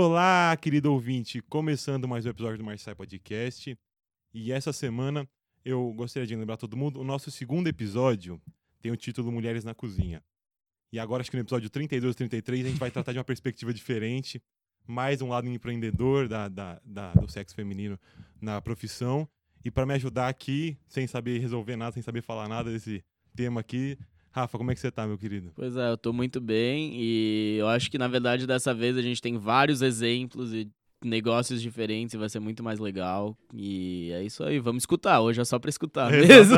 Olá, querido ouvinte! Começando mais um episódio do Marçai Podcast. E essa semana eu gostaria de lembrar todo mundo: o nosso segundo episódio tem o título Mulheres na Cozinha. E agora, acho que no episódio 32 e 33, a gente vai tratar de uma perspectiva diferente, mais um lado empreendedor da, da, da do sexo feminino na profissão. E para me ajudar aqui, sem saber resolver nada, sem saber falar nada desse tema aqui, Rafa, como é que você tá, meu querido? Pois é, eu tô muito bem e eu acho que na verdade dessa vez a gente tem vários exemplos e negócios diferentes e vai ser muito mais legal. E é isso aí, vamos escutar. Hoje é só para escutar mesmo.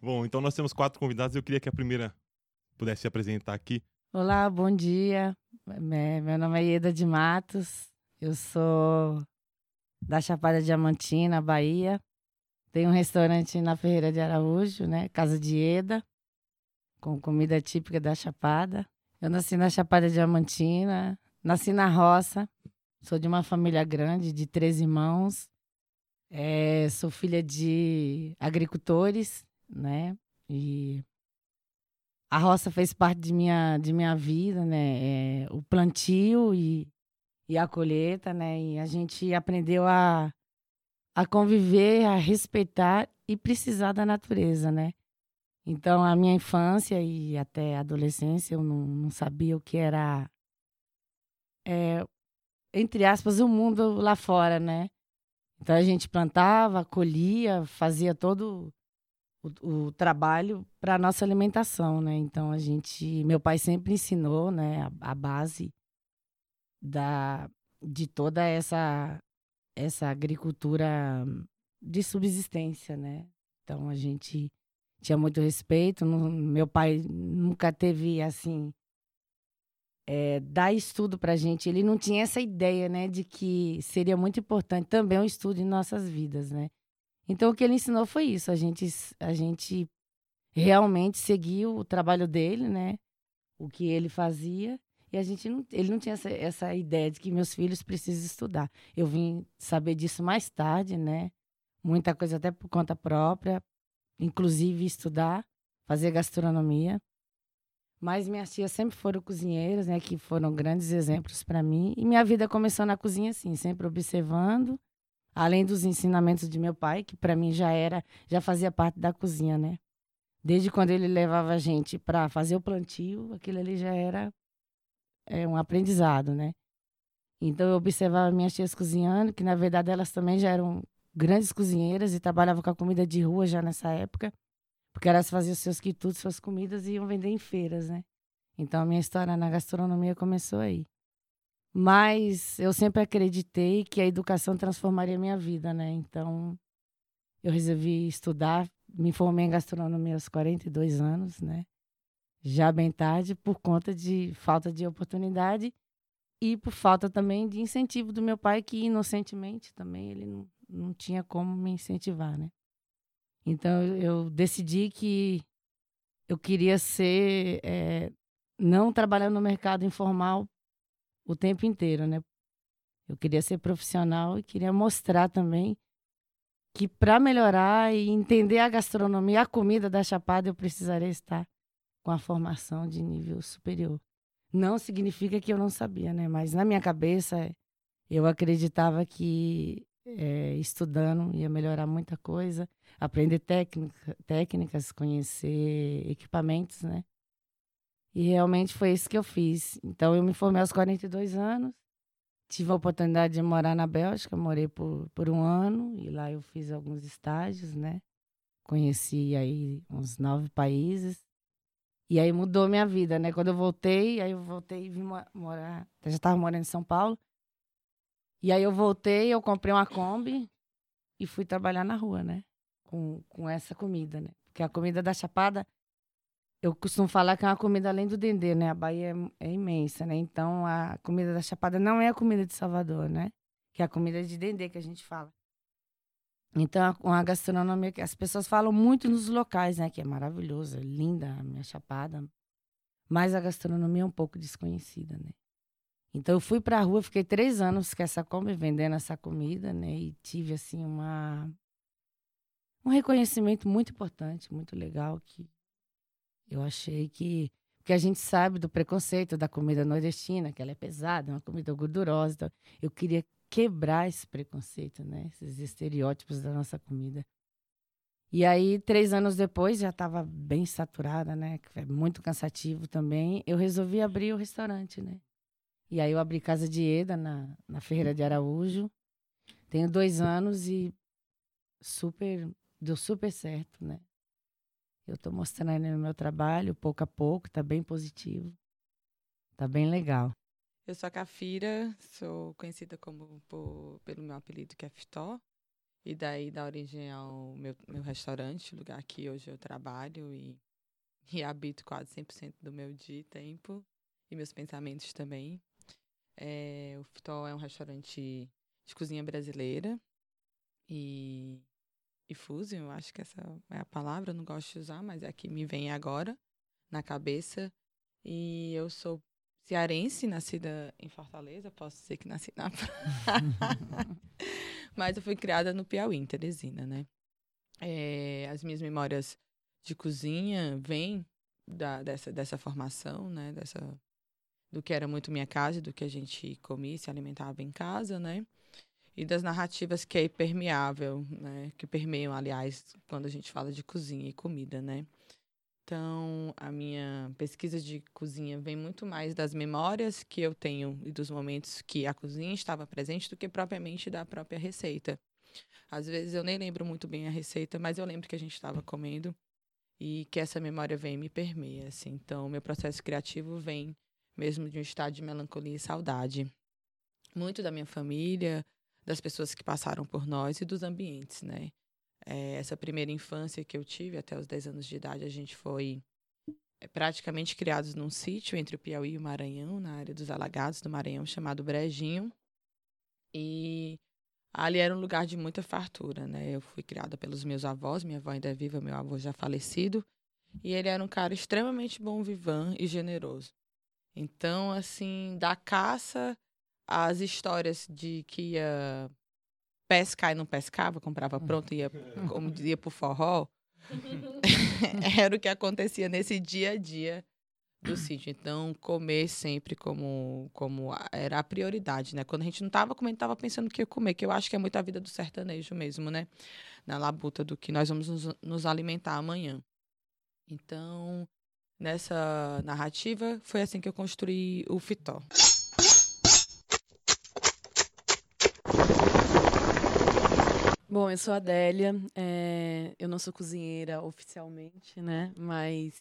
Bom, então nós temos quatro convidados. Eu queria que a primeira pudesse se apresentar aqui. Olá, bom dia. Meu nome é Ieda de Matos. Eu sou da Chapada Diamantina, Bahia. Tenho um restaurante na Ferreira de Araújo, né? Casa de Ieda com comida típica da Chapada. Eu nasci na Chapada Diamantina, nasci na roça, sou de uma família grande, de três irmãos. É, sou filha de agricultores, né? E a roça fez parte de minha, de minha vida, né? É, o plantio e, e a colheita, né? E a gente aprendeu a, a conviver, a respeitar e precisar da natureza, né? Então, a minha infância e até a adolescência, eu não, não sabia o que era, é, entre aspas, o mundo lá fora, né? Então, a gente plantava, colhia, fazia todo o, o trabalho para a nossa alimentação, né? Então, a gente... Meu pai sempre ensinou, né? A, a base da, de toda essa, essa agricultura de subsistência, né? Então, a gente tinha muito respeito. Não, meu pai nunca teve, assim, é, dar estudo para gente. Ele não tinha essa ideia, né, de que seria muito importante também o estudo em nossas vidas, né. Então, o que ele ensinou foi isso. A gente, a gente realmente seguiu o trabalho dele, né, o que ele fazia. E a gente não, ele não tinha essa, essa ideia de que meus filhos precisam estudar. Eu vim saber disso mais tarde, né? Muita coisa até por conta própria, inclusive estudar, fazer gastronomia. Mas minhas tias sempre foram cozinheiras, né, que foram grandes exemplos para mim. E minha vida começou na cozinha assim, sempre observando, além dos ensinamentos de meu pai, que para mim já era, já fazia parte da cozinha, né? Desde quando ele levava a gente para fazer o plantio, aquilo ali já era é, um aprendizado, né? Então eu observava minhas tias cozinhando, que na verdade elas também já eram grandes cozinheiras e trabalhavam com a comida de rua já nessa época, porque elas faziam seus quitutes, suas comidas e iam vender em feiras, né? Então a minha história na gastronomia começou aí. Mas eu sempre acreditei que a educação transformaria minha vida, né? Então eu resolvi estudar, me formei em gastronomia aos 42 anos, né? Já bem tarde, por conta de falta de oportunidade e por falta também de incentivo do meu pai, que inocentemente também ele não, não tinha como me incentivar, né? Então eu decidi que eu queria ser, é, não trabalhando no mercado informal o tempo inteiro, né? Eu queria ser profissional e queria mostrar também que para melhorar e entender a gastronomia, a comida da Chapada, eu precisaria estar com a formação de nível superior. Não significa que eu não sabia, né? Mas na minha cabeça eu acreditava que é, estudando, ia melhorar muita coisa, aprender técnica, técnicas, conhecer equipamentos, né? E realmente foi isso que eu fiz. Então, eu me formei aos 42 anos, tive a oportunidade de morar na Bélgica, morei por, por um ano, e lá eu fiz alguns estágios, né? Conheci aí uns nove países. E aí mudou minha vida, né? Quando eu voltei, aí eu voltei e vim morar. Eu já estava morando em São Paulo. E aí eu voltei, eu comprei uma Kombi e fui trabalhar na rua, né? Com, com essa comida, né? Porque a comida da Chapada, eu costumo falar que é uma comida além do dendê, né? A Bahia é, é imensa, né? Então a comida da Chapada não é a comida de Salvador, né? Que é a comida de dendê que a gente fala. Então, uma gastronomia que as pessoas falam muito nos locais, né? Que é maravilhosa, linda a minha chapada. Mas a gastronomia é um pouco desconhecida, né? Então eu fui para a rua, fiquei três anos com essa Kombi vendendo essa comida, né? E tive assim uma um reconhecimento muito importante, muito legal que eu achei que Porque a gente sabe do preconceito da comida nordestina, que ela é pesada, uma comida gordurosa. Então eu queria quebrar esse preconceito, né? Esses estereótipos da nossa comida. E aí, três anos depois, já estava bem saturada, né? É muito cansativo também. Eu resolvi abrir o restaurante, né? E aí eu abri Casa de Eda na, na Ferreira de Araújo. Tenho dois anos e super deu super certo, né? Eu estou mostrando no meu trabalho, pouco a pouco, está bem positivo. Está bem legal. Eu sou a Cafira, sou conhecida como por, pelo meu apelido que é Fitó. E daí dá origem ao meu, meu restaurante, lugar que hoje eu trabalho e, e habito quase 100% do meu dia e tempo. E meus pensamentos também. É, o Fitó é um restaurante de cozinha brasileira. E e fusion, eu acho que essa é a palavra, eu não gosto de usar, mas é a que me vem agora na cabeça. E eu sou cearense, nascida em Fortaleza, posso dizer que nasci na Mas eu fui criada no Piauí, em Teresina, né? É, as minhas memórias de cozinha vêm da, dessa, dessa formação, né? Dessa, do que era muito minha casa, do que a gente comia e se alimentava em casa, né? e das narrativas que é permeável, né? Que permeiam, aliás, quando a gente fala de cozinha e comida, né? Então, a minha pesquisa de cozinha vem muito mais das memórias que eu tenho e dos momentos que a cozinha estava presente do que propriamente da própria receita. Às vezes eu nem lembro muito bem a receita, mas eu lembro que a gente estava comendo e que essa memória vem e me permeia, assim. Então, meu processo criativo vem mesmo de um estado de melancolia e saudade. Muito da minha família, das pessoas que passaram por nós e dos ambientes, né? É, essa primeira infância que eu tive, até os 10 anos de idade, a gente foi é, praticamente criados num sítio entre o Piauí e o Maranhão, na área dos alagados do Maranhão, chamado Brejinho. E ali era um lugar de muita fartura, né? Eu fui criada pelos meus avós, minha avó ainda é viva, meu avô já falecido. E ele era um cara extremamente bom vivan e generoso. Então, assim, da caça as histórias de que ia pescar e não pescava, comprava pronto e ia, como dizia, pro forró, era o que acontecia nesse dia a dia do sítio. Então, comer sempre como, como era a prioridade, né? Quando a gente não estava comendo, estava pensando o que ia comer, que eu acho que é muito a vida do sertanejo mesmo, né? Na labuta do que nós vamos nos, nos alimentar amanhã. Então, nessa narrativa, foi assim que eu construí o Fitó. Bom, eu sou a Adélia. É, eu não sou cozinheira oficialmente, né? Mas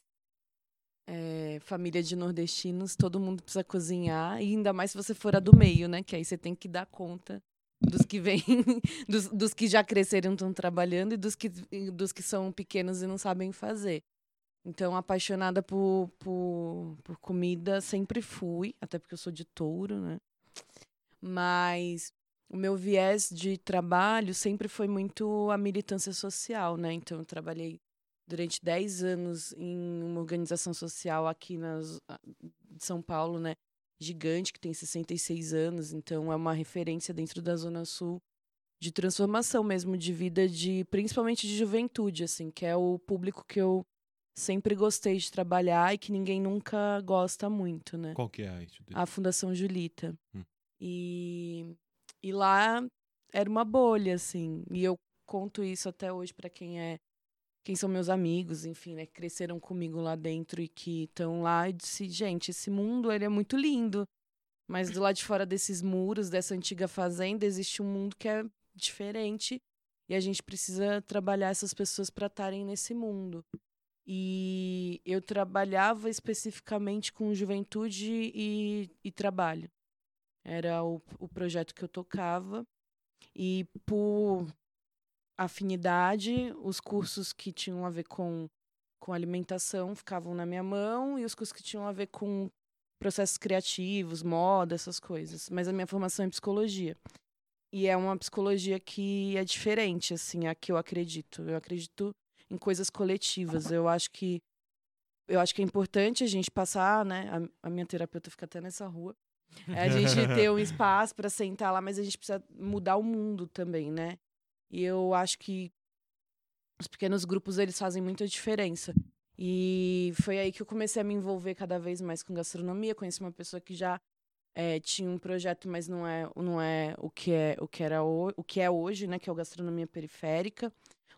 é, família de nordestinos, todo mundo precisa cozinhar. E ainda mais se você for a do meio, né? Que aí você tem que dar conta dos que vêm, dos, dos, que já cresceram estão trabalhando e dos que, dos que são pequenos e não sabem fazer. Então, apaixonada por, por, por comida, sempre fui, até porque eu sou de touro, né? Mas o meu viés de trabalho sempre foi muito a militância social, né? Então, eu trabalhei durante 10 anos em uma organização social aqui de São Paulo, né? Gigante, que tem 66 anos, então é uma referência dentro da Zona Sul de transformação mesmo de vida, de principalmente de juventude, assim, que é o público que eu sempre gostei de trabalhar e que ninguém nunca gosta muito, né? Qual que é a A Fundação Julita. Hum. E e lá era uma bolha, assim. E eu conto isso até hoje para quem é. Quem são meus amigos, enfim, né? Que cresceram comigo lá dentro e que estão lá. E disse, gente, esse mundo ele é muito lindo. Mas do lado de fora desses muros, dessa antiga fazenda, existe um mundo que é diferente. E a gente precisa trabalhar essas pessoas para estarem nesse mundo. E eu trabalhava especificamente com juventude e, e trabalho. Era o, o projeto que eu tocava. E por afinidade, os cursos que tinham a ver com, com alimentação ficavam na minha mão e os cursos que tinham a ver com processos criativos, moda, essas coisas. Mas a minha formação é psicologia. E é uma psicologia que é diferente, assim, a que eu acredito. Eu acredito em coisas coletivas. Eu acho que eu acho que é importante a gente passar, né? A, a minha terapeuta fica até nessa rua. É a gente ter um espaço para sentar lá, mas a gente precisa mudar o mundo também, né? E eu acho que os pequenos grupos eles fazem muita diferença. E foi aí que eu comecei a me envolver cada vez mais com gastronomia. Conheci uma pessoa que já é, tinha um projeto, mas não é, não é o que é o que era o, o que é hoje, né? Que é o gastronomia periférica.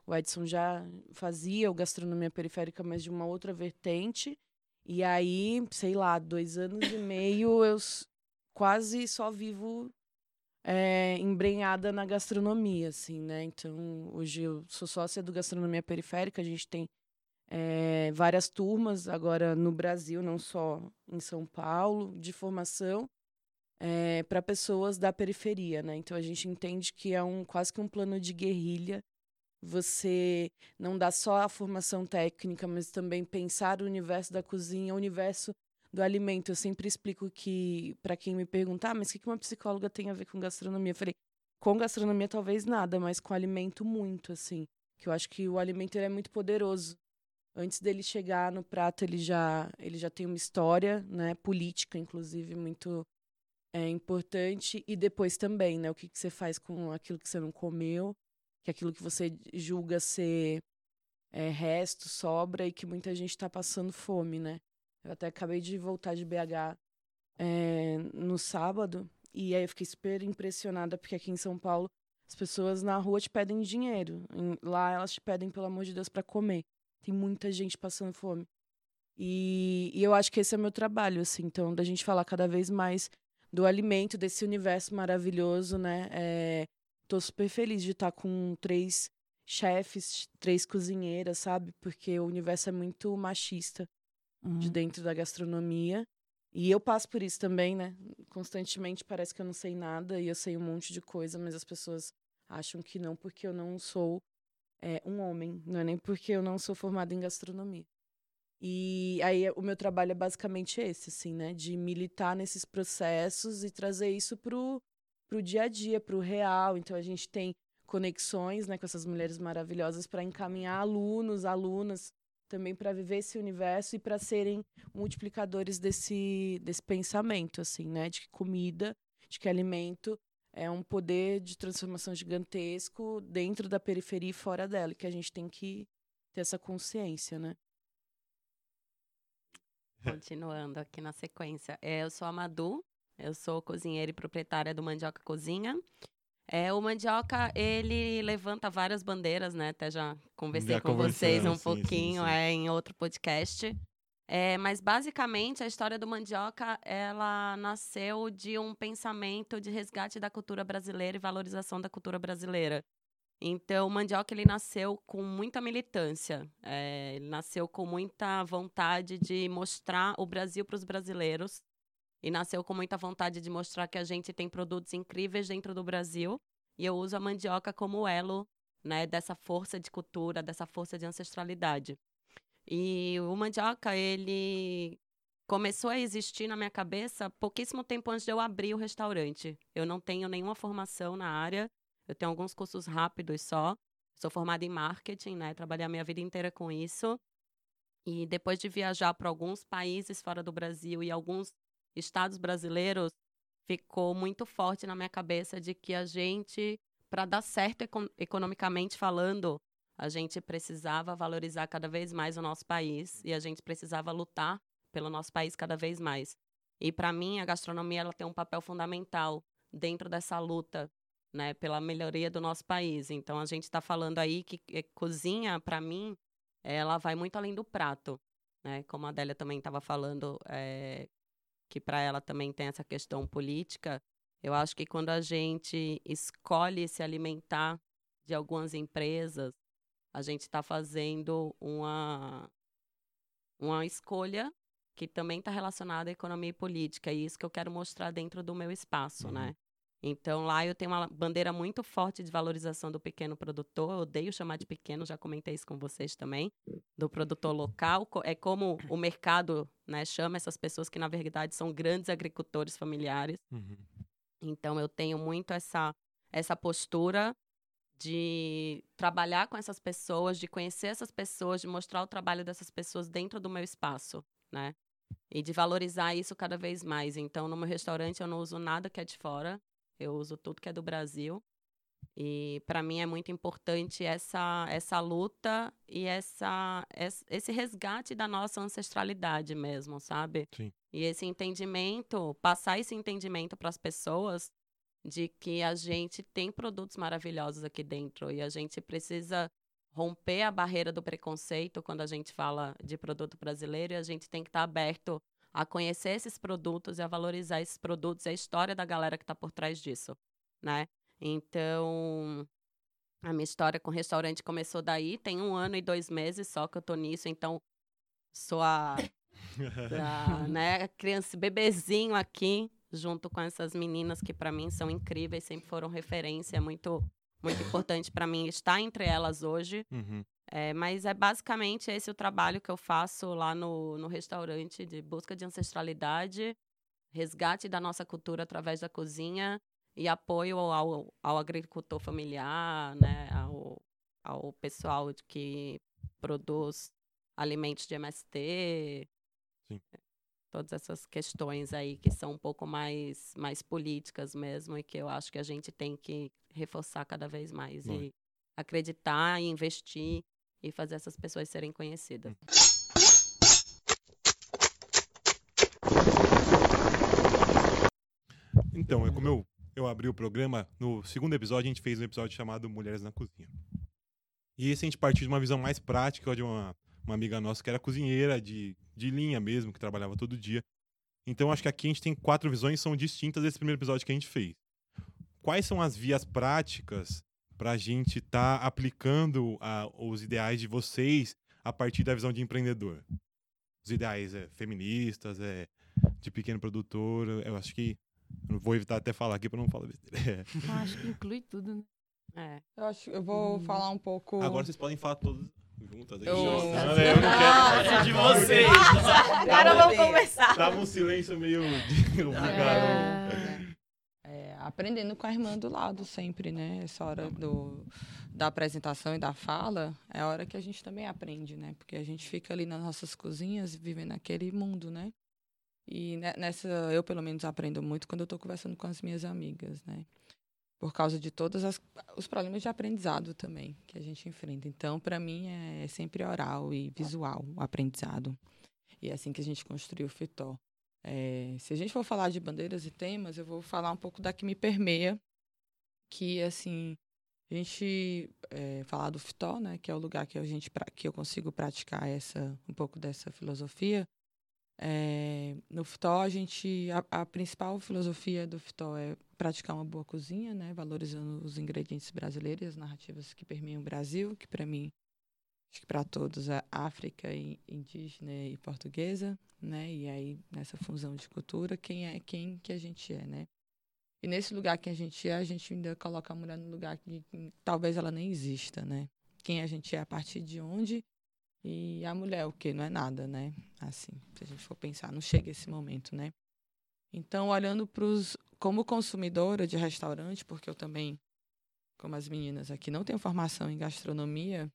O Edson já fazia o gastronomia periférica, mas de uma outra vertente. E aí, sei lá, dois anos e meio eu quase só vivo é, embrenhada na gastronomia, assim, né? Então, hoje eu sou sócia do Gastronomia Periférica, a gente tem é, várias turmas agora no Brasil, não só em São Paulo, de formação é, para pessoas da periferia, né? Então a gente entende que é um quase que um plano de guerrilha. Você não dá só a formação técnica, mas também pensar o universo da cozinha, o universo do alimento. Eu sempre explico que, para quem me perguntar, ah, mas o que uma psicóloga tem a ver com gastronomia? Eu falei, com gastronomia talvez nada, mas com alimento muito, assim. Que eu acho que o alimento é muito poderoso antes dele chegar no prato, ele já, ele já tem uma história, né, política, inclusive, muito é, importante. E depois também, né, o que, que você faz com aquilo que você não comeu, que aquilo que você julga ser é, resto, sobra, e que muita gente está passando fome, né. Eu até acabei de voltar de BH é, no sábado, e aí eu fiquei super impressionada, porque aqui em São Paulo as pessoas na rua te pedem dinheiro. Lá elas te pedem, pelo amor de Deus, para comer. Tem muita gente passando fome. E, e eu acho que esse é o meu trabalho, assim. Então, da gente falar cada vez mais do alimento, desse universo maravilhoso, né? É, tô super feliz de estar com três chefes, três cozinheiras, sabe? Porque o universo é muito machista uhum. de dentro da gastronomia. E eu passo por isso também, né? Constantemente parece que eu não sei nada e eu sei um monte de coisa, mas as pessoas acham que não, porque eu não sou é, um homem, não é nem porque eu não sou formada em gastronomia. E aí o meu trabalho é basicamente esse, assim, né? De militar nesses processos e trazer isso pro, pro dia a dia, pro real. Então a gente tem conexões né, com essas mulheres maravilhosas para encaminhar alunos, alunas também para viver esse universo e para serem multiplicadores desse, desse pensamento, assim, né? De que comida, de que alimento é um poder de transformação gigantesco dentro da periferia e fora dela, que a gente tem que ter essa consciência, né? Continuando aqui na sequência. É, eu sou a Madu, eu sou cozinheira e proprietária do Mandioca Cozinha. É, o Mandioca, ele levanta várias bandeiras, né? Até já conversei já com vocês um sim, pouquinho sim, sim. É, em outro podcast. É, mas basicamente a história do mandioca ela nasceu de um pensamento de resgate da cultura brasileira e valorização da cultura brasileira. Então o mandioca ele nasceu com muita militância, é, ele nasceu com muita vontade de mostrar o Brasil para os brasileiros e nasceu com muita vontade de mostrar que a gente tem produtos incríveis dentro do Brasil e eu uso a mandioca como elo né, dessa força de cultura, dessa força de ancestralidade. E o mandioca, ele começou a existir na minha cabeça pouquíssimo tempo antes de eu abrir o restaurante. Eu não tenho nenhuma formação na área, eu tenho alguns cursos rápidos só. Sou formada em marketing, né? Trabalhei a minha vida inteira com isso. E depois de viajar para alguns países fora do Brasil e alguns estados brasileiros, ficou muito forte na minha cabeça de que a gente, para dar certo economicamente falando, a gente precisava valorizar cada vez mais o nosso país e a gente precisava lutar pelo nosso país cada vez mais. E para mim a gastronomia ela tem um papel fundamental dentro dessa luta, né, pela melhoria do nosso país. Então a gente está falando aí que, que cozinha para mim ela vai muito além do prato, né? Como a Adélia também estava falando, é, que para ela também tem essa questão política. Eu acho que quando a gente escolhe se alimentar de algumas empresas a gente está fazendo uma, uma escolha que também está relacionada à economia e política. E isso que eu quero mostrar dentro do meu espaço, né? uhum. né? Então, lá eu tenho uma bandeira muito forte de valorização do pequeno produtor. Eu odeio chamar de pequeno, já comentei isso com vocês também. Do produtor local. É como o mercado né, chama essas pessoas que, na verdade, são grandes agricultores familiares. Uhum. Então, eu tenho muito essa, essa postura de trabalhar com essas pessoas, de conhecer essas pessoas, de mostrar o trabalho dessas pessoas dentro do meu espaço, né? E de valorizar isso cada vez mais. Então, no meu restaurante eu não uso nada que é de fora, eu uso tudo que é do Brasil. E para mim é muito importante essa, essa luta e essa, esse resgate da nossa ancestralidade mesmo, sabe? Sim. E esse entendimento, passar esse entendimento para as pessoas de que a gente tem produtos maravilhosos aqui dentro e a gente precisa romper a barreira do preconceito quando a gente fala de produto brasileiro e a gente tem que estar tá aberto a conhecer esses produtos e a valorizar esses produtos e a história da galera que está por trás disso, né? Então, a minha história com o restaurante começou daí. Tem um ano e dois meses só que eu tô nisso, então sou a, a né, criança, bebezinho aqui, junto com essas meninas que para mim são incríveis, sempre foram referência, muito muito importante para mim estar entre elas hoje. Uhum. É, mas é basicamente esse o trabalho que eu faço lá no, no restaurante de busca de ancestralidade, resgate da nossa cultura através da cozinha e apoio ao, ao agricultor familiar, né, ao, ao pessoal que produz alimentos de MST. Sim. Todas essas questões aí que são um pouco mais, mais políticas mesmo e que eu acho que a gente tem que reforçar cada vez mais Bom. e acreditar e investir e fazer essas pessoas serem conhecidas. Então, é como eu, eu abri o programa, no segundo episódio a gente fez um episódio chamado Mulheres na Cozinha. E esse a gente partiu de uma visão mais prática de uma, uma amiga nossa que era cozinheira de, de linha mesmo, que trabalhava todo dia. Então acho que aqui a gente tem quatro visões são distintas desse primeiro episódio que a gente fez. Quais são as vias práticas para a gente estar tá aplicando a, os ideais de vocês a partir da visão de empreendedor? Os ideais é, feministas, é de pequeno produtor. Eu acho que eu vou evitar até falar aqui para não falar besteira. Eu acho que inclui tudo, né? É. Eu acho eu vou Hum. falar um pouco. Agora vocês podem falar todas juntas. aí. Eu- eu não quero. É de vocês. Agora vamos começar. Tava um silêncio meio de- obrigado. É, é, aprendendo com a irmã do lado sempre, né? Essa hora do, da apresentação e da fala é a hora que a gente também aprende, né? Porque a gente fica ali nas nossas cozinhas vivendo aquele mundo, né? E ne- nessa, eu pelo menos aprendo muito quando eu estou conversando com as minhas amigas, né? Por causa de todos as, os problemas de aprendizado também que a gente enfrenta. Então, para mim, é sempre oral e visual o aprendizado. E é assim que a gente construiu o FITó. É, se a gente for falar de bandeiras e temas, eu vou falar um pouco da que me permeia, que assim a gente é, falar do FITó, né, que é o lugar que a gente que eu consigo praticar essa um pouco dessa filosofia. É, no FITó a gente a, a principal filosofia do FITó é praticar uma boa cozinha, né, valorizando os ingredientes brasileiros, as narrativas que permeiam o Brasil, que para mim acho que para todos é África indígena e portuguesa, né? E aí nessa fusão de cultura, quem é quem que a gente é, né? E nesse lugar que a gente é, a gente ainda coloca a mulher no lugar que, que talvez ela nem exista, né? Quem a gente é a partir de onde e a mulher o que não é nada, né? Assim, se a gente for pensar, não chega esse momento, né? Então, olhando para os como consumidora de restaurante, porque eu também, como as meninas aqui, não tenho formação em gastronomia,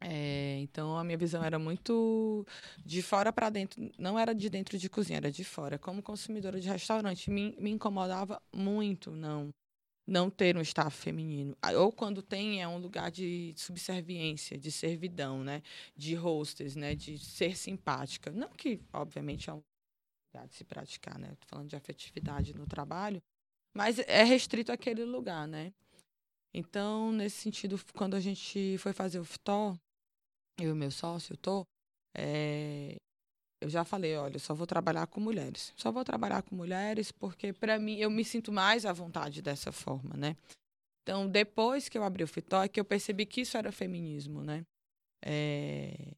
é, então a minha visão era muito de fora para dentro, não era de dentro de cozinha, era de fora. Como consumidora de restaurante, me, me incomodava muito não não ter um staff feminino. Ah, Ou quando tem é um lugar de subserviência, de servidão, né, de hostess, né, de ser simpática. Não que, obviamente, é um lugar de se praticar, né? Tô falando de afetividade no trabalho, mas é restrito àquele lugar, né? Então, nesse sentido, quando a gente foi fazer o FTO, eu e meu sócio, Tô, é, eu já falei, olha, só vou trabalhar com mulheres. Só vou trabalhar com mulheres porque, para mim, eu me sinto mais à vontade dessa forma, né? Então, depois que eu abri o FITO, é que eu percebi que isso era feminismo, né? É,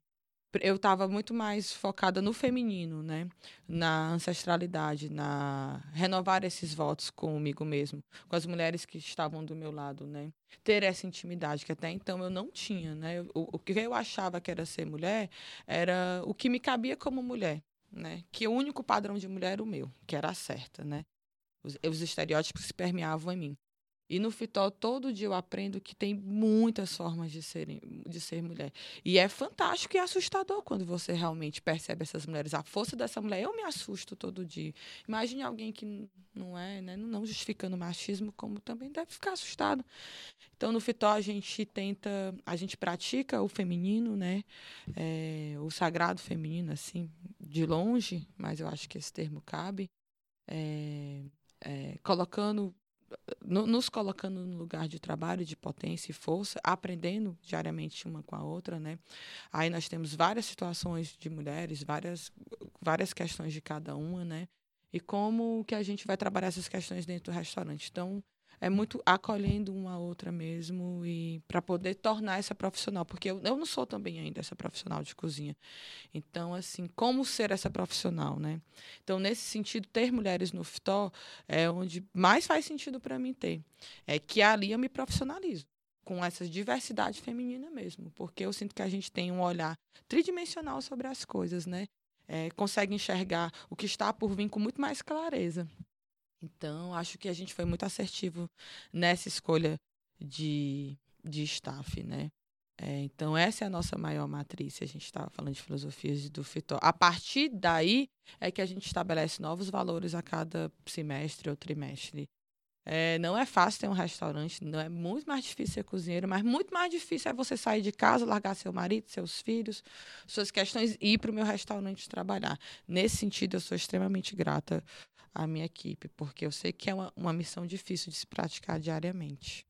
eu estava muito mais focada no feminino, né? Na ancestralidade, na renovar esses votos comigo mesmo, com as mulheres que estavam do meu lado, né? Ter essa intimidade que até então eu não tinha, né? O, o que eu achava que era ser mulher era o que me cabia como mulher, né? Que o único padrão de mulher era o meu, que era a certa, né? Os, os estereótipos se permeavam em mim. E no Fitó, todo dia eu aprendo que tem muitas formas de, serem, de ser mulher. E é fantástico e assustador quando você realmente percebe essas mulheres. A força dessa mulher, eu me assusto todo dia. Imagine alguém que não é, né, não justificando machismo, como também deve ficar assustado. Então, no Fitó, a gente tenta, a gente pratica o feminino, né? É, o sagrado feminino, assim, de longe, mas eu acho que esse termo cabe. É, é, colocando nos colocando no lugar de trabalho, de potência e força, aprendendo diariamente uma com a outra, né? Aí nós temos várias situações de mulheres, várias, várias questões de cada uma, né? E como que a gente vai trabalhar essas questões dentro do restaurante. Então, é muito acolhendo uma outra mesmo e para poder tornar essa profissional, porque eu, eu não sou também ainda essa profissional de cozinha. Então, assim, como ser essa profissional, né? Então, nesse sentido, ter mulheres no FTO é onde mais faz sentido para mim ter. É que ali eu me profissionalizo com essa diversidade feminina mesmo, porque eu sinto que a gente tem um olhar tridimensional sobre as coisas, né? É, consegue enxergar o que está por vir com muito mais clareza. Então, acho que a gente foi muito assertivo nessa escolha de, de staff, né? É, então, essa é a nossa maior matriz, a gente estava falando de filosofias do FITO. A partir daí é que a gente estabelece novos valores a cada semestre ou trimestre. É, não é fácil ter um restaurante, não é muito mais difícil ser cozinheiro, mas muito mais difícil é você sair de casa, largar seu marido, seus filhos, suas questões e ir para o meu restaurante trabalhar. Nesse sentido, eu sou extremamente grata à minha equipe, porque eu sei que é uma, uma missão difícil de se praticar diariamente.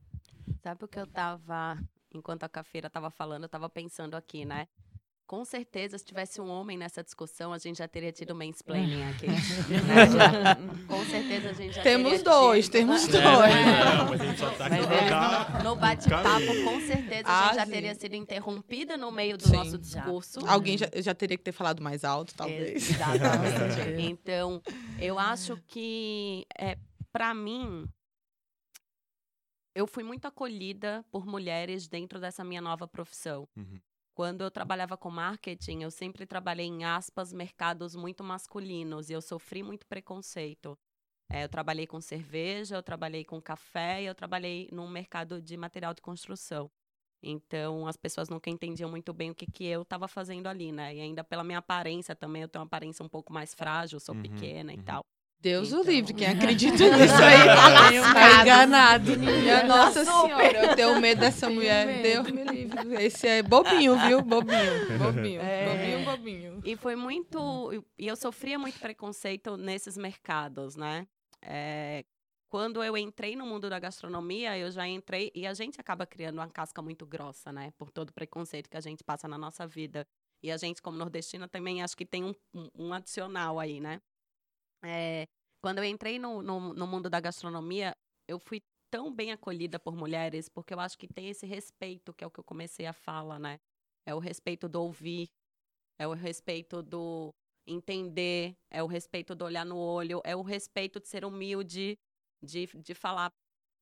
Sabe o que eu estava, enquanto a Cafeira estava falando, eu estava pensando aqui, né? Com certeza, se tivesse um homem nessa discussão, a gente já teria tido mansplaining aqui. né? Com certeza a gente já temos teria dois, tido. temos É, dois. não, mas a gente só tá aqui Mas é, no, no bate-papo, com certeza, a Ah, gente já sim. teria sido interrompida no meio do Sim. nosso discurso. Alguém já, já teria que ter falado mais alto, talvez. Exatamente. então, eu acho que, é, para mim, eu fui muito acolhida por mulheres dentro dessa minha nova profissão. Uhum. Quando eu trabalhava com marketing, eu sempre trabalhei em aspas mercados muito masculinos e eu sofri muito preconceito. É, eu trabalhei com cerveja, eu trabalhei com café e eu trabalhei num mercado de material de construção. Então, as pessoas nunca entendiam muito bem o que, que eu estava fazendo ali, né? E ainda pela minha aparência também, eu tenho uma aparência um pouco mais frágil, sou Uhum, pequena e uhum. tal. Deus Então. o livre, quem acredita nisso aí tá tá enganado. Minha Nossa Senhora, eu tenho medo dessa mulher. medo. Deus me livre. Esse é bobinho, viu? Bobinho, bobinho, É. bobinho, bobinho. E foi muito. E eu sofria muito preconceito nesses mercados, né? É, quando eu entrei no mundo da gastronomia, eu já entrei. E a gente acaba criando uma casca muito grossa, né? Por todo o preconceito que a gente passa na nossa vida. E a gente, como nordestina, também acho que tem um, um- um adicional aí, né? É, quando eu entrei no, no, no mundo da gastronomia, eu fui tão bem acolhida por mulheres, porque eu acho que tem esse respeito, que é o que eu comecei a falar, né? É o respeito do ouvir, é o respeito do entender, é o respeito do olhar no olho, é o respeito de ser humilde, de, de falar,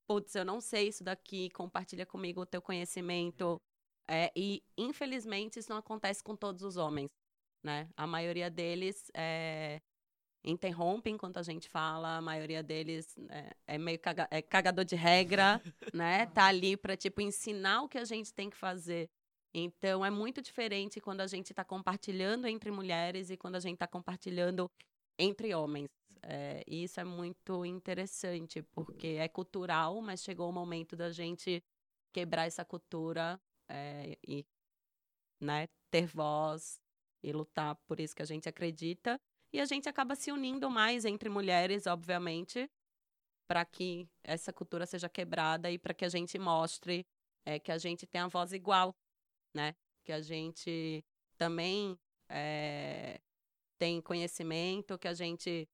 putz, eu não sei isso daqui, compartilha comigo o teu conhecimento. É, e, infelizmente, isso não acontece com todos os homens, né? A maioria deles é, interrompe enquanto a gente fala, a maioria deles é, é meio caga- é cagador de regra, né? Tá ali para tipo, ensinar o que a gente tem que fazer. Então, é muito diferente quando a gente está compartilhando entre mulheres e quando a gente está compartilhando entre homens. É, e isso é muito interessante, porque é cultural, mas chegou o momento da gente quebrar essa cultura é, e né, ter voz e lutar por isso que a gente acredita. E a gente acaba se unindo mais entre mulheres, obviamente, para que essa cultura seja quebrada e para que a gente mostre é, que a gente tem a voz igual, né? Que a gente também é, tem conhecimento, que a gente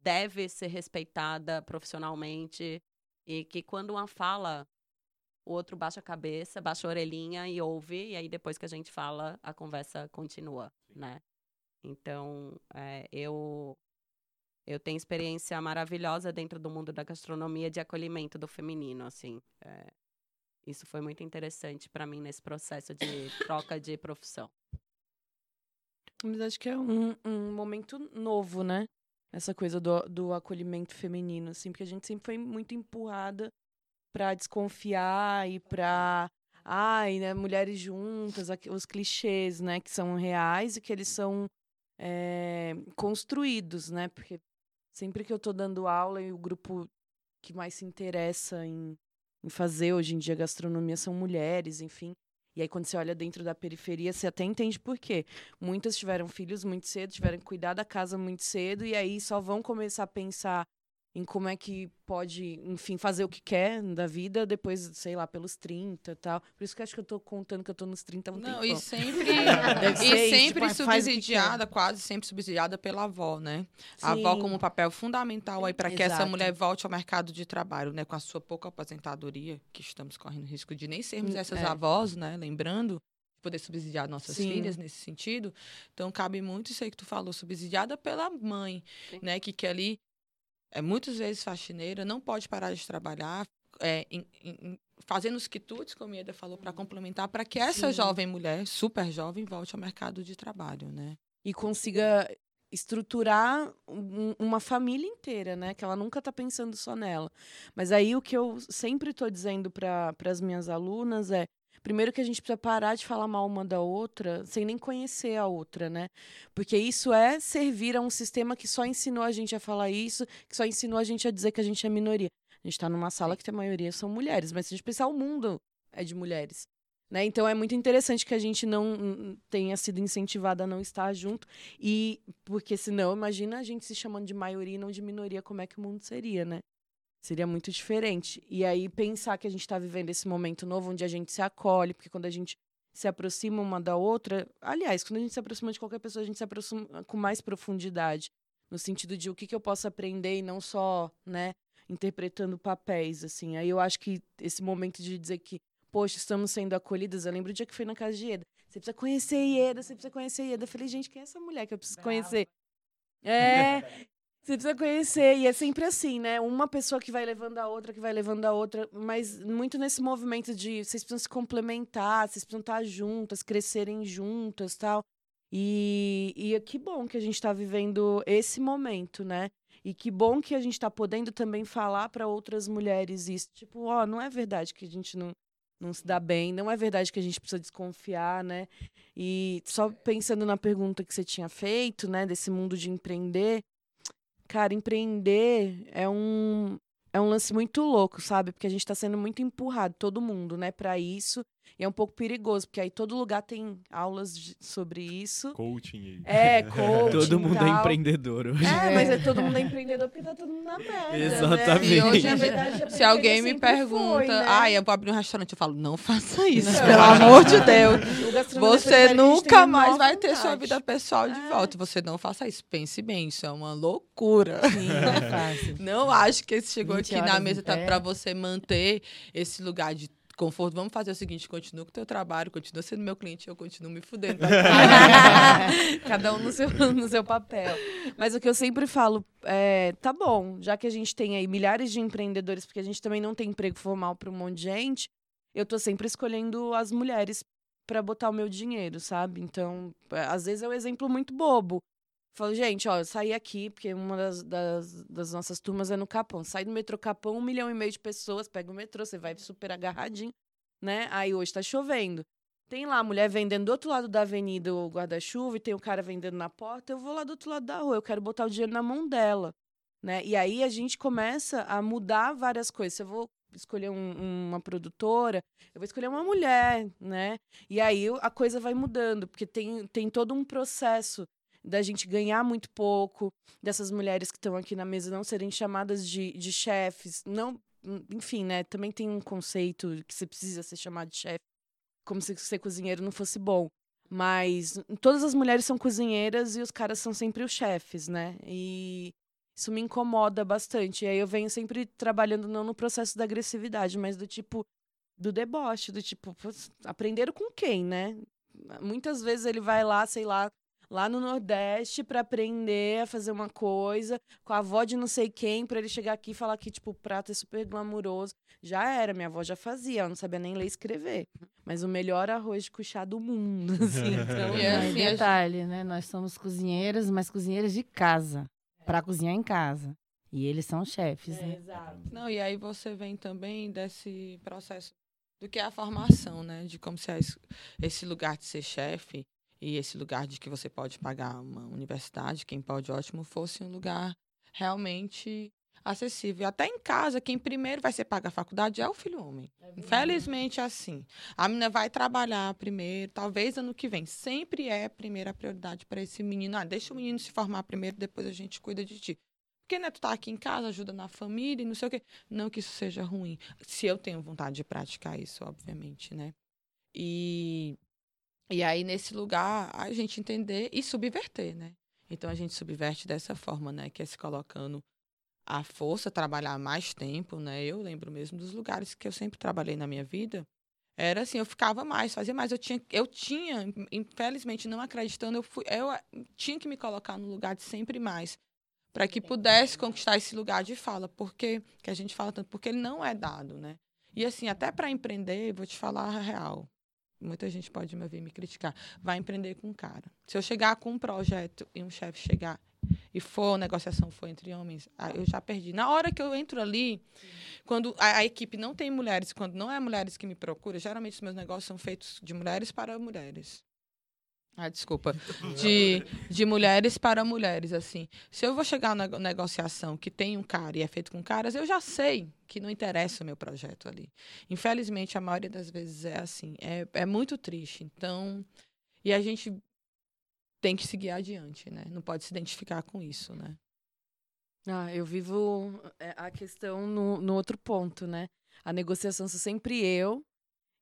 deve ser respeitada profissionalmente e que quando uma fala, o outro baixa a cabeça, baixa a orelhinha e ouve, e aí depois que a gente fala, a conversa continua, né? Então, é, eu eu tenho experiência maravilhosa dentro do mundo da gastronomia de acolhimento do feminino, assim. É, isso foi muito interessante para mim nesse processo de troca de profissão. Mas acho que é um, um momento novo, né? Essa coisa do, do acolhimento feminino, assim, porque a gente sempre foi muito empurrada pra desconfiar e pra. Ai, né, mulheres juntas, os clichês, né, que são reais e que eles são é, construídos, né? Porque sempre que eu tô dando aula e o grupo que mais se interessa em, em fazer hoje em dia gastronomia são mulheres, enfim. E aí, quando você olha dentro da periferia, você até entende por quê. Muitas tiveram filhos muito cedo, tiveram que cuidar da casa muito cedo, e aí só vão começar a pensar em como é que pode, enfim, fazer o que quer da vida depois, sei lá, pelos 30 e tal. Por isso que acho que eu tô contando que eu tô nos 30 há um Não, tempão. e sempre, e sempre tipo, faz o que subsidiada, quase sempre subsidiada pela avó, né? A avó Sim. como um papel fundamental aí para que essa mulher volte ao mercado de trabalho, né? Com a sua pouca aposentadoria, que estamos correndo risco de nem sermos Hum, essas é. avós, né? Lembrando, de poder subsidiar nossas Sim. filhas nesse sentido. Então, cabe muito isso aí que tu falou, subsidiada pela mãe, Sim. né? Que quer ali, é muitas vezes faxineira, não pode parar de trabalhar, é, em- em- fazendo os quitutes, como a Ieda falou, para complementar, para que essa Sim. jovem mulher, super jovem, volte ao mercado de trabalho, né? e consiga estruturar um- uma família inteira, né? Que ela nunca tá pensando só nela. Mas aí o que eu sempre tô dizendo para as minhas alunas é Primeiro que a gente precisa parar de falar mal uma da outra sem nem conhecer a outra, né? Porque isso é servir a um sistema que só ensinou a gente a falar isso, que só ensinou a gente a dizer que a gente é minoria. A gente tá numa sala que a maioria são mulheres, mas se a gente pensar, o mundo é de mulheres. Né? Então é muito interessante que a gente não n- tenha sido incentivada a não estar junto. E porque senão, imagina a gente se chamando de maioria e não de minoria, como é que o mundo seria, né? Seria muito diferente. E aí pensar que a gente está vivendo esse momento novo onde a gente se acolhe, porque quando a gente se aproxima uma da outra, aliás, quando a gente se aproxima de qualquer pessoa, a gente se aproxima com mais profundidade, no sentido de o que, que eu posso aprender e não só, né, interpretando papéis, assim. Aí eu acho que esse momento de dizer que, poxa, estamos sendo acolhidas, eu lembro o dia que fui na casa de Ieda. Você precisa conhecer Ieda, você precisa conhecer Ieda. Eu falei, gente, quem é essa mulher que eu preciso conhecer? É, você precisa conhecer. E é sempre assim, né? Uma pessoa que vai levando a outra, que vai levando a outra. Mas muito nesse movimento de vocês precisam se complementar, vocês precisam estar juntas, crescerem juntas tal. E, e que bom que a gente está vivendo esse momento, né? E que bom que a gente está podendo também falar para outras mulheres isso. Tipo, ó, não é verdade que a gente não, não se dá bem, não é verdade que a gente precisa desconfiar, né? E só pensando na pergunta que você tinha feito, né, desse mundo de empreender, cara, empreender é um é um lance muito louco, sabe? Porque a gente tá sendo muito empurrado, todo mundo, né, para isso. E é um pouco perigoso, porque aí todo lugar tem aulas de- sobre isso. Coaching aí. É, coaching Todo mundo é tal. empreendedor hoje. É, mas é, todo mundo é empreendedor porque tá todo mundo na merda. Exatamente. Né? E hoje, Na verdade, a Se alguém me pergunta, foi, né? ah, eu vou abrir um restaurante, eu falo, não faça isso, Não. pelo amor de Deus. Você nunca mais vai ter sua vida pessoal de É. volta. Você não faça isso. Pense bem, isso é uma loucura. Sim, não é. Não acho que esse chegou 20 aqui na mesa tá para você manter esse lugar de conforto. Vamos fazer o seguinte, continua com o teu trabalho, continua sendo meu cliente, eu continuo me fudendo. tá? Cada um no seu, no seu papel. Mas o que eu sempre falo é, tá bom, já que a gente tem aí milhares de empreendedores, porque a gente também não tem emprego formal para um monte de gente, eu tô sempre escolhendo as mulheres para botar o meu dinheiro, sabe? Então, é, às vezes é um exemplo muito bobo. Falo, gente, ó, eu saí aqui, porque uma das, das, das nossas turmas é no Capão. Sai do metrô Capão, um milhão e meio de pessoas, pega o metrô, você vai super agarradinho, né? Aí hoje tá chovendo. Tem lá a mulher vendendo do outro lado da avenida o guarda-chuva e tem o cara vendendo na porta, eu vou lá do outro lado da rua, eu quero botar o dinheiro na mão dela, né? E aí a gente começa a mudar várias coisas. Eu vou escolher um- uma produtora, eu vou escolher uma mulher, né? E aí a coisa vai mudando, porque tem, tem todo um processo da gente ganhar muito pouco, dessas mulheres que estão aqui na mesa não serem chamadas de, de chefes, não, enfim, né? Também tem um conceito que você precisa ser chamado de chefe, como se ser cozinheiro não fosse bom. Mas todas as mulheres são cozinheiras e os caras são sempre os chefes, né? E isso me incomoda bastante. E aí eu venho sempre trabalhando não no processo da agressividade, mas do tipo do deboche, do tipo, "Putz, aprenderam com quem, né? Muitas vezes ele vai lá, sei lá, lá no Nordeste pra aprender a fazer uma coisa com a avó de não sei quem, pra ele chegar aqui e falar que, tipo, o prato é super glamuroso. Já era, minha avó já fazia, ela não sabia nem ler e escrever. Mas o melhor arroz de cuchá do mundo, assim. Então, E é assim, detalhe, né? Nós somos cozinheiras, mas cozinheiras de casa. Pra cozinhar em casa. E eles são chefes, É, né? exato. Não, e aí você vem também desse processo do que é a formação, né? De como se é esse- esse lugar de ser chefe e esse lugar de que você pode pagar uma universidade, quem pode, ótimo, fosse um lugar realmente acessível. Até em casa, quem primeiro vai ser pagar a faculdade é o filho homem. Infelizmente é assim. A menina vai trabalhar primeiro, talvez ano que vem. Sempre é a primeira prioridade para esse menino. Ah, deixa o menino se formar primeiro, depois a gente cuida de ti. Porque, né, tu tá aqui em casa, ajuda na família e não sei o quê. Não que isso seja ruim. Se eu tenho vontade de praticar isso, obviamente, né? E, e aí, nesse lugar, a gente entender e subverter, né? Então, a gente subverte dessa forma, né? Que é se colocando à força, trabalhar mais tempo, né? Eu lembro mesmo dos lugares que eu sempre trabalhei na minha vida. Era assim, eu ficava mais, fazia mais. Eu tinha, eu tinha infelizmente, não acreditando, eu, fui, eu tinha que me colocar no lugar de sempre mais para que pudesse conquistar esse lugar de fala, porque que a gente fala tanto, porque ele não é dado, né? E assim, até para empreender, vou te falar a real. Muita gente pode me ouvir me criticar. Vai empreender com um cara. Se eu chegar com um projeto e um chefe chegar e for, negociação for entre homens, aí eu já perdi. Na hora que eu entro ali, quando a, a equipe não tem mulheres, quando não é mulheres que me procuram, geralmente os meus negócios são feitos de mulheres para mulheres. Ah, desculpa. De, de mulheres para mulheres, assim. Se eu vou chegar na negociação que tem um cara e é feito com caras, eu já sei que não interessa o meu projeto ali. Infelizmente, a maioria das vezes é assim. É, é muito triste. Então, e a gente tem que seguir adiante, né? Não pode se identificar com isso, né? Ah, eu vivo é, a questão no, no outro ponto, né? A negociação sou sempre eu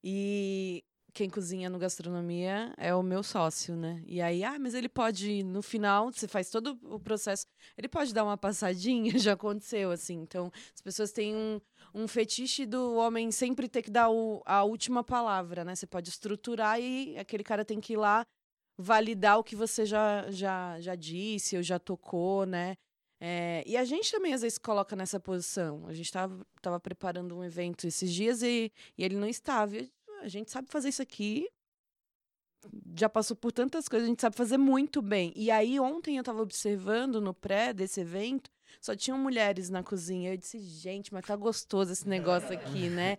e quem cozinha no gastronomia é o meu sócio, né? E aí, ah, mas ele pode, no final, você faz todo o processo, ele pode dar uma passadinha, já aconteceu, assim. Então, as pessoas têm um, um fetiche do homem sempre ter que dar o, a última palavra, né? Você pode estruturar e aquele cara tem que ir lá validar o que você já, já, já disse ou já tocou, né? É, e a gente também às vezes coloca nessa posição. A gente estava tava preparando um evento esses dias e, e ele não estava. E a gente sabe fazer isso aqui. Já passou por tantas coisas, a gente sabe fazer muito bem. E aí, ontem eu estava observando no pré desse evento, só tinham mulheres na cozinha. Eu disse, gente, mas tá gostoso esse negócio aqui, né?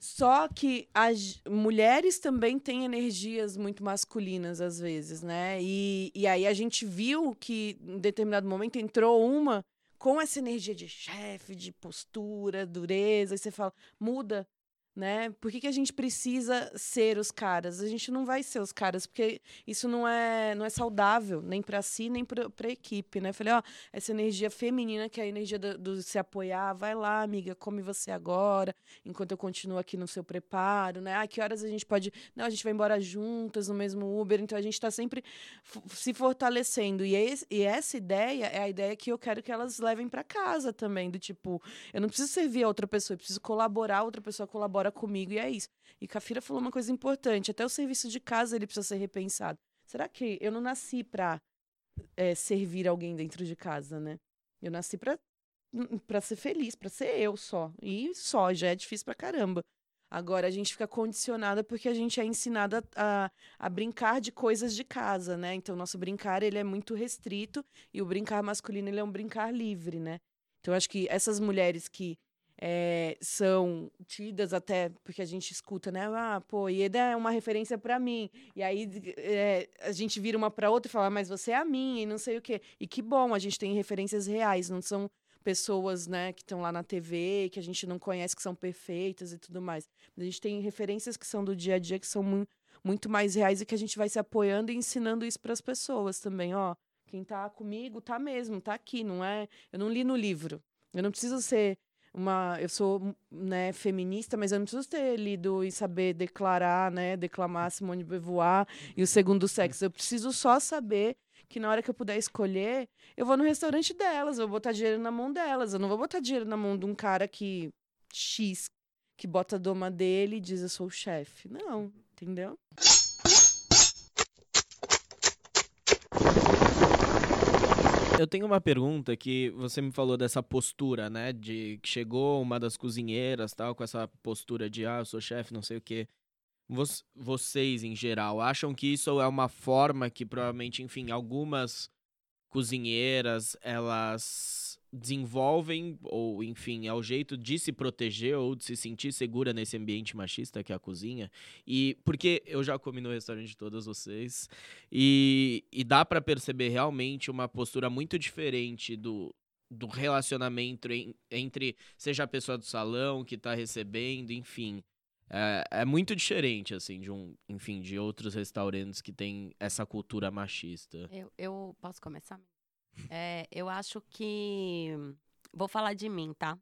Só que as mulheres também têm energias muito masculinas, às vezes, né? E, e aí a gente viu que, em determinado momento, entrou uma com essa energia de chefe, de postura, dureza, e você fala, muda, né? Por que, que a gente precisa ser os caras? A gente não vai ser os caras, porque isso não é, não é saudável, nem para si, nem para a equipe, né? Falei, ó, essa energia feminina, que é a energia do, do, se apoiar, vai lá, amiga, come você agora, enquanto eu continuo aqui no seu preparo, né? Ah, que horas a gente pode. Não, a gente vai embora juntas no mesmo Uber, então a gente está sempre se fortalecendo. E, esse, e essa ideia é a ideia que eu quero que elas levem para casa também, do tipo, eu não preciso servir a outra pessoa, eu preciso colaborar, outra pessoa colabora comigo e é isso. E Cafira falou uma coisa importante, até o serviço de casa ele precisa ser repensado. Será que eu não nasci para é, servir alguém dentro de casa, né? Eu nasci para para ser feliz, para ser eu só. E só, já é difícil pra caramba. Agora a gente fica condicionada porque a gente é ensinada a, a brincar de coisas de casa, né? Então, nosso brincar ele é muito restrito e o brincar masculino ele é um brincar livre, né? Então, acho que essas mulheres que é, são tidas até porque a gente escuta, né? Ah, pô, Ieda é uma referência para mim. E aí é, a gente vira uma para outra e fala, mas você é a minha e não sei o quê. E que bom, a gente tem referências reais, não são pessoas, né, que estão lá na TV, que a gente não conhece, que são perfeitas e tudo mais. A gente tem referências que são do dia a dia, que são mu muito mais reais e que a gente vai se apoiando e ensinando isso para as pessoas também, ó. Quem tá comigo tá mesmo, tá aqui, não é? Eu não li no livro. Eu não preciso ser uma, eu sou, né, feminista, mas eu não preciso ter lido e saber declarar, né, declamar Simone de Beauvoir e o segundo sexo. Eu preciso só saber que na hora que eu puder escolher, eu vou no restaurante delas, eu vou botar dinheiro na mão delas. Eu não vou botar dinheiro na mão de um cara que X que bota a doma dele e diz eu sou o chefe. Não, entendeu? Eu tenho uma pergunta que você me falou dessa postura, né? De que chegou uma das cozinheiras, tal, com essa postura de ah, eu sou chefe, não sei o quê. Vocês, em geral, acham que isso é uma forma que provavelmente, enfim, algumas cozinheiras, elas desenvolvem, ou enfim, é o jeito de se proteger ou de se sentir segura nesse ambiente machista que é a cozinha. E porque eu já comi no restaurante de todas vocês, e, e dá para perceber realmente uma postura muito diferente do, do relacionamento em, entre, seja a pessoa do salão que tá recebendo, enfim. É, é, muito diferente, assim, de um, enfim, de outros restaurantes que tem essa cultura machista. Eu, eu posso começar? É, eu acho que. Vou falar de mim, tá?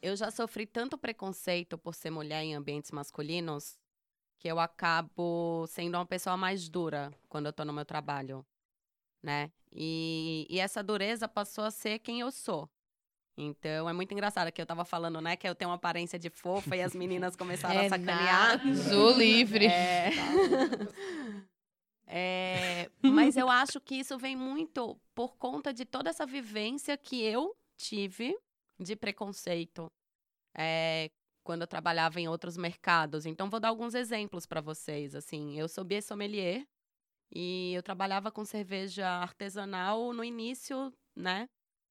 Eu já sofri tanto preconceito por ser mulher em ambientes masculinos que eu acabo sendo uma pessoa mais dura quando eu tô no meu trabalho, né? E, e essa dureza passou a ser quem eu sou. Então é muito engraçado que eu tava falando, né, que eu tenho uma aparência de fofa e as meninas começaram é a sacanear. Sou livre. É... é... Mas eu acho que isso vem muito por conta de toda essa vivência que eu tive de preconceito é... quando eu trabalhava em outros mercados. Então vou dar alguns exemplos para vocês. Assim, eu sou sommelier e eu trabalhava com cerveja artesanal no início, né?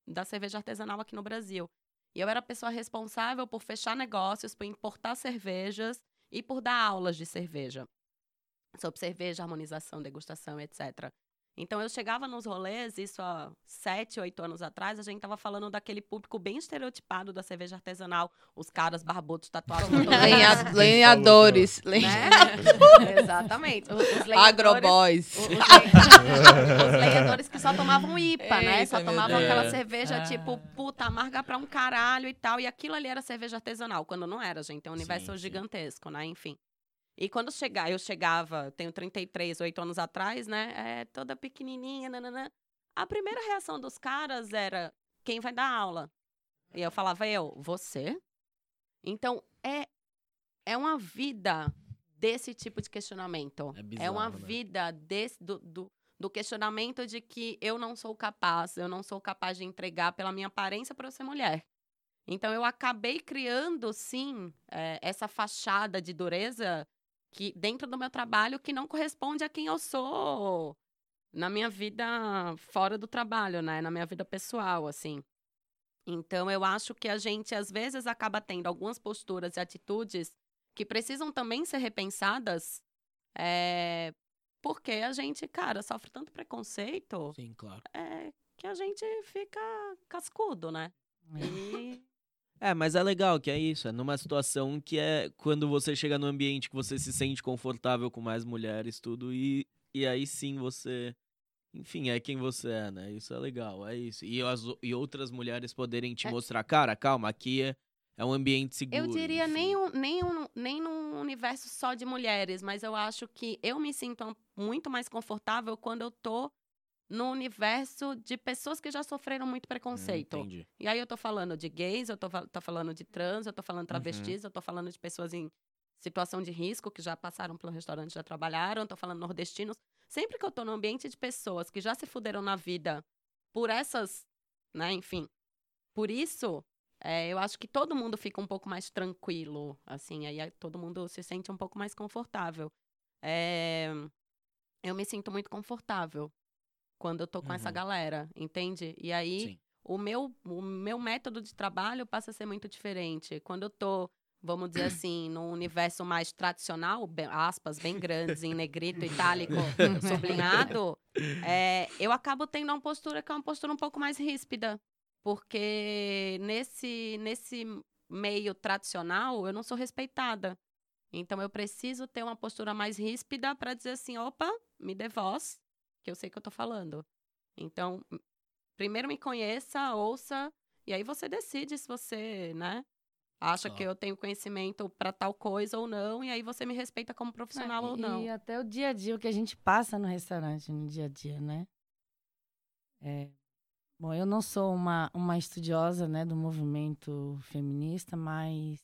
da cerveja artesanal aqui no Brasil. E eu era a pessoa responsável por fechar negócios, por importar cervejas e por dar aulas de cerveja. Sobre cerveja, harmonização, degustação, etc. Então eu chegava nos rolês, isso há sete, oito anos atrás, a gente tava falando daquele público bem estereotipado da cerveja artesanal, os caras barbudos tatuados. Lenha, lenhadores. Né? Exatamente. Os, os Agroboys. Os, os, os lenhadores que só tomavam IPA, né? Só tomavam aquela cerveja ah. tipo, puta, amarga pra um caralho e tal. E aquilo ali era cerveja artesanal, quando não era, gente. É um universo sim, gigantesco, sim. né? Enfim. E quando chegar, eu chegava, tenho 33, 8 anos atrás, né? É, toda pequenininha, nananã. A primeira reação dos caras era: quem vai dar aula? E eu falava: eu, você? Então, é, é uma vida desse tipo de questionamento. É, bizarro, é uma né? vida desse, do, do, do, questionamento de que eu não sou capaz, eu não sou capaz de entregar pela minha aparência para eu ser mulher. Então, eu acabei criando, sim, é, essa fachada de dureza que dentro do meu trabalho que não corresponde a quem eu sou na minha vida fora do trabalho, né? Na minha vida pessoal, assim. Então, eu acho que a gente, às vezes, acaba tendo algumas posturas e atitudes que precisam também ser repensadas, é, porque a gente, cara, sofre tanto preconceito. Sim, claro. É, que a gente fica cascudo, né? É. E é, mas é legal que é isso, é numa situação que é quando você chega no ambiente que você se sente confortável com mais mulheres, tudo, e, e aí sim você, enfim, é quem você é, né? Isso é legal, é isso. E, as, e outras mulheres poderem te é. mostrar, cara, calma, aqui é, é um ambiente seguro. Eu diria nem, um, nem, um, nem num universo só de mulheres, mas eu acho que eu me sinto muito mais confortável quando eu tô no universo de pessoas que já sofreram muito preconceito. Hum, entendi. E aí eu tô falando de gays, eu tô, tô falando de trans, eu tô falando de travestis, uhum. eu tô falando de pessoas em situação de risco que já passaram pelo restaurante, já trabalharam, tô falando nordestinos. Sempre que eu tô no ambiente de pessoas que já se fuderam na vida por essas, né, enfim. Por isso, é, eu acho que todo mundo fica um pouco mais tranquilo, assim, aí todo mundo se sente um pouco mais confortável. É, eu me sinto muito confortável quando eu tô com uhum. essa galera, entende? E aí o meu, o meu método de trabalho passa a ser muito diferente. Quando eu tô, vamos dizer assim, num universo mais tradicional, bem, aspas bem grandes, em negrito, itálico, sublinhado, é, eu acabo tendo uma postura que é uma postura um pouco mais ríspida. Porque nesse, nesse meio tradicional, eu não sou respeitada. Então eu preciso ter uma postura mais ríspida para dizer assim, opa, me dê voz, que eu sei que eu tô falando. Então, primeiro me conheça, ouça, e aí você decide se você, né, acha que eu tenho conhecimento para tal coisa ou não, e aí você me respeita como profissional ou não. E até o dia a dia, o que a gente passa no restaurante, no dia a dia, né? É, bom, eu não sou uma, uma estudiosa, né, do movimento feminista, mas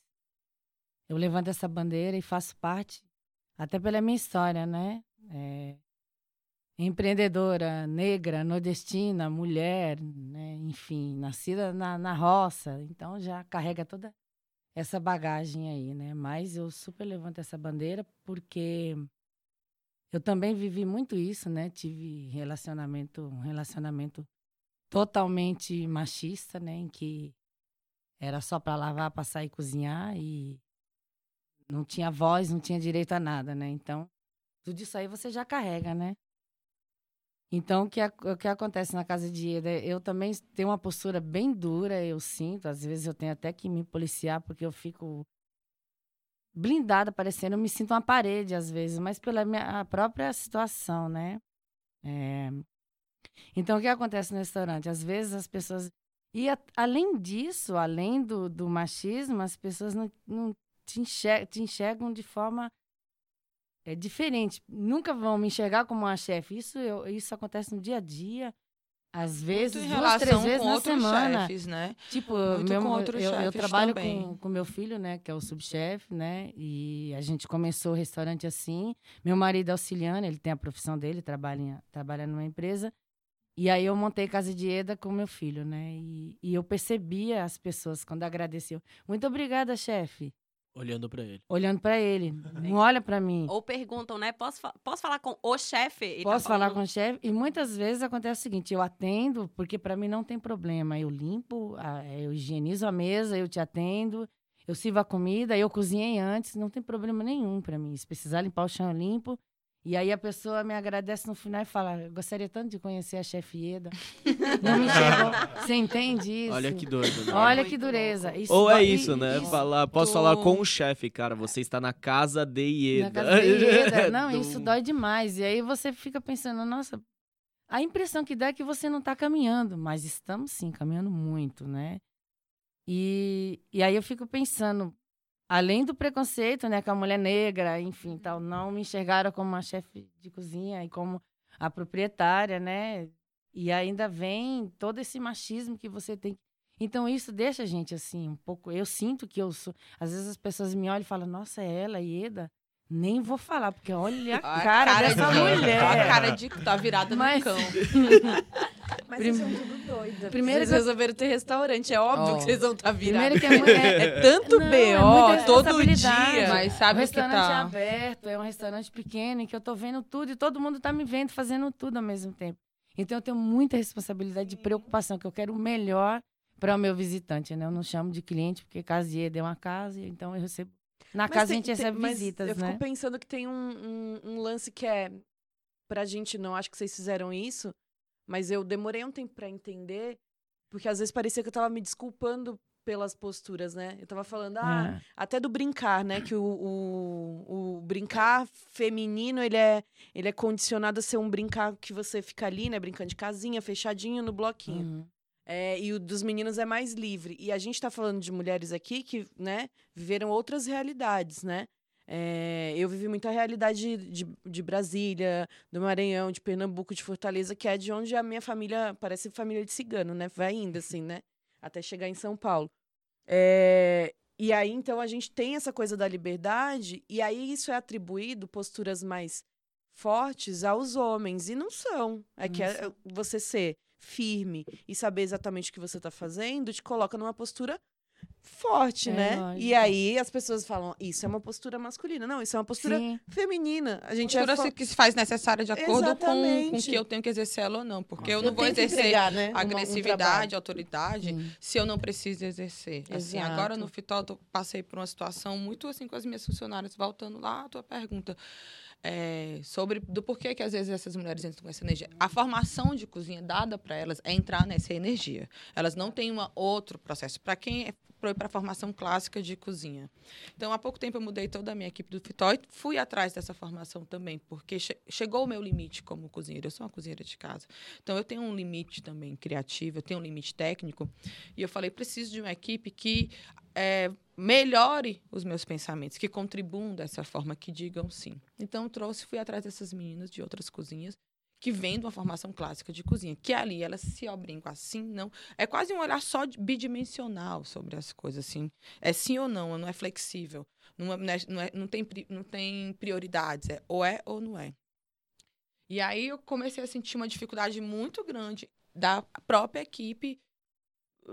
eu levanto essa bandeira e faço parte, até pela minha história, né? É, empreendedora, negra, nordestina, mulher, né? enfim, nascida na, na roça, então já carrega toda essa bagagem aí, né? Mas eu super levanto essa bandeira porque eu também vivi muito isso, né? Tive relacionamento, um relacionamento totalmente machista, né? Em que era só para lavar, passar e cozinhar e não tinha voz, não tinha direito a nada, né? Então, tudo isso aí você já carrega, né? Então, o que, o que acontece na casa de Eda? Eu também tenho uma postura bem dura, eu sinto. Às vezes eu tenho até que me policiar, porque eu fico blindada, parecendo. Eu me sinto uma parede, às vezes, mas pela minha própria situação, né? É... Então, o que acontece no restaurante? Às vezes as pessoas. E a, além disso, além do, do machismo, as pessoas não, não te, te enxergam de forma é, diferente. Nunca vão me enxergar como uma chefe. Isso, eu, isso acontece no dia a dia. Às vezes, Muito duas, três vezes na semana. chefes, né? Tipo, meu, com outros eu, eu trabalho também. com, com meu filho, né, que é o subchefe, né? E a gente começou o restaurante assim. Meu marido é auxiliando, ele tem a profissão dele, trabalha, trabalha numa empresa. E aí eu montei Casa de Eda com meu filho, né? E, e eu percebia as pessoas quando agradeciam. Muito obrigada, chefe. Olhando pra ele. Olhando pra ele. Não olha pra mim. Ou perguntam, né? Posso, fa- posso falar com o chefe? E tá Posso falar falando- com o chefe? E muitas vezes acontece o seguinte: eu atendo, porque para mim não tem problema. Eu limpo, eu higienizo a mesa, eu te atendo, eu sirvo a comida, eu cozinhei antes, não tem problema nenhum para mim. Se precisar limpar o chão, eu limpo. E aí a pessoa me agradece no final e fala: "Eu gostaria tanto de conhecer a chefe Ieda. Não me enxergou. Você entende isso? Olha que doido, né? Olha que dureza. Isso Ou é isso, né? isso Falar, posso falar com o chefe, cara. Você está na casa de Ieda. Na casa de Ieda. Não, Do- isso dói demais. E aí você fica pensando, nossa, a impressão que dá é que você não está caminhando, mas estamos sim, caminhando muito, né? E, e aí eu fico pensando, além do preconceito, né, com a mulher negra, enfim, tal, não me enxergaram como uma chefe de cozinha e como a proprietária, né? E ainda vem todo esse machismo que você tem. Então isso deixa a gente assim um pouco. Eu sinto que eu sou. Às vezes as pessoas me olham e falam: Nossa, é ela, Ieda. Nem vou falar porque olha a A cara, dessa de, mulher. A cara de tá virada Mas- no cão. Mas Prim- vocês são tudo doida. Primeiro vocês que eu- resolveram ter restaurante. É óbvio Ó. que vocês vão estar virados. Primeiro que é, mu- é, É tanto Não, é BO todo responsabilidade. dia. Mas O sabe que restaurante é tá. aberto, é um restaurante pequeno em que eu tô vendo tudo e todo mundo tá me vendo fazendo tudo ao mesmo tempo. Então eu tenho muita responsabilidade de preocupação, que eu quero o melhor para o meu visitante, né? Eu não chamo de cliente, porque casa de Eda é uma casa, então eu recebo. Na Mas casa tem- a gente tem- recebe mas visitas, Eu né? fico pensando que tem um, um, um lance que é. Pra gente não, acho que vocês fizeram isso, mas eu demorei um tempo pra entender, porque às vezes parecia que eu tava me desculpando pelas posturas, né? Eu tava falando, ah, É. até do brincar, né? Que o, o, o brincar feminino, ele é, ele é condicionado a ser um brincar que você fica ali, né? Brincando de casinha, fechadinho no bloquinho. Uhum. É, e o dos meninos é mais livre. E a gente está falando de mulheres aqui que, né, viveram outras realidades, né? É, eu vivi muita realidade de, de, de Brasília, do Maranhão, de Pernambuco, de Fortaleza, que é de onde a minha família parece família de cigano, né? Vai indo assim, né? Até chegar em São Paulo. É, e aí, então, a gente tem essa coisa da liberdade, e aí isso é atribuído posturas mais fortes aos homens, e não são. É que é- você ser firme e saber exatamente o que você está fazendo te coloca numa postura forte, É, né? lógico. E aí as pessoas falam, isso é uma postura masculina. Não, isso é uma postura Sim. feminina. A gente Postura é fo- se- que se faz necessária de acordo com, com que eu tenho que exercer ela ou não. Porque eu Eu não vou exercer entregar, né, uma- um agressividade, trabalho. autoridade, Sim. se eu não preciso exercer. Assim, Exato. agora no Fitó eu passei por uma situação muito assim com as minhas funcionárias, voltando lá à tua pergunta. É, sobre do porquê que às vezes essas mulheres entram com essa energia. A formação de cozinha dada para elas é entrar nessa energia. Elas não têm um outro processo. Para quem é para a formação clássica de cozinha. Então, há pouco tempo eu mudei toda a minha equipe do Fitó e fui atrás dessa formação também, porque che chegou o meu limite como cozinheira. Eu sou uma cozinheira de casa. Então, eu tenho um limite também criativo, eu tenho um limite técnico. E eu falei, preciso de uma equipe que é, melhore os meus pensamentos, que contribuam dessa forma, que digam sim. Então, trouxe, fui atrás dessas meninas de outras cozinhas que vêm de uma formação clássica de cozinha, que ali elas se obrincam assim, não. É quase um olhar só bidimensional sobre as coisas, assim. É sim ou não, não é flexível. Não, é- não, é- não é- tem, não tem prioridades, é ou é ou não é. E aí eu comecei a sentir uma dificuldade muito grande da própria equipe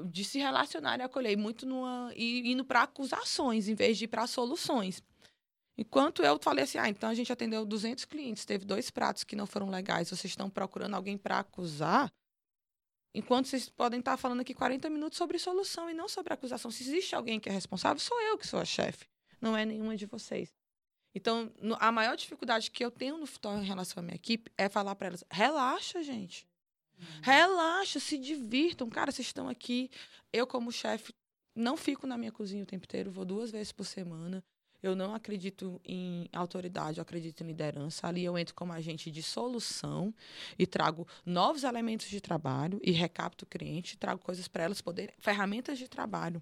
de se relacionar e acolher muito numa, e indo para acusações em vez de ir para soluções. Enquanto eu falei assim, ah, então a gente atendeu 200 clientes, teve dois pratos que não foram legais, vocês estão procurando alguém para acusar? Enquanto vocês podem estar falando aqui 40 minutos sobre solução e não sobre acusação. Se existe alguém que é responsável, sou eu que sou a chefe, não é nenhuma de vocês. Então, a maior dificuldade que eu tenho no futebol em relação à minha equipe é falar para elas: relaxa, gente. Relaxa, se divirtam. Cara, vocês estão aqui. Eu, como chefe, não fico na minha cozinha o tempo inteiro, vou duas vezes por semana. Eu não acredito em autoridade, eu acredito em liderança. Ali eu entro como agente de solução e trago novos elementos de trabalho e recapto o cliente, trago coisas para elas poderem, ferramentas de trabalho.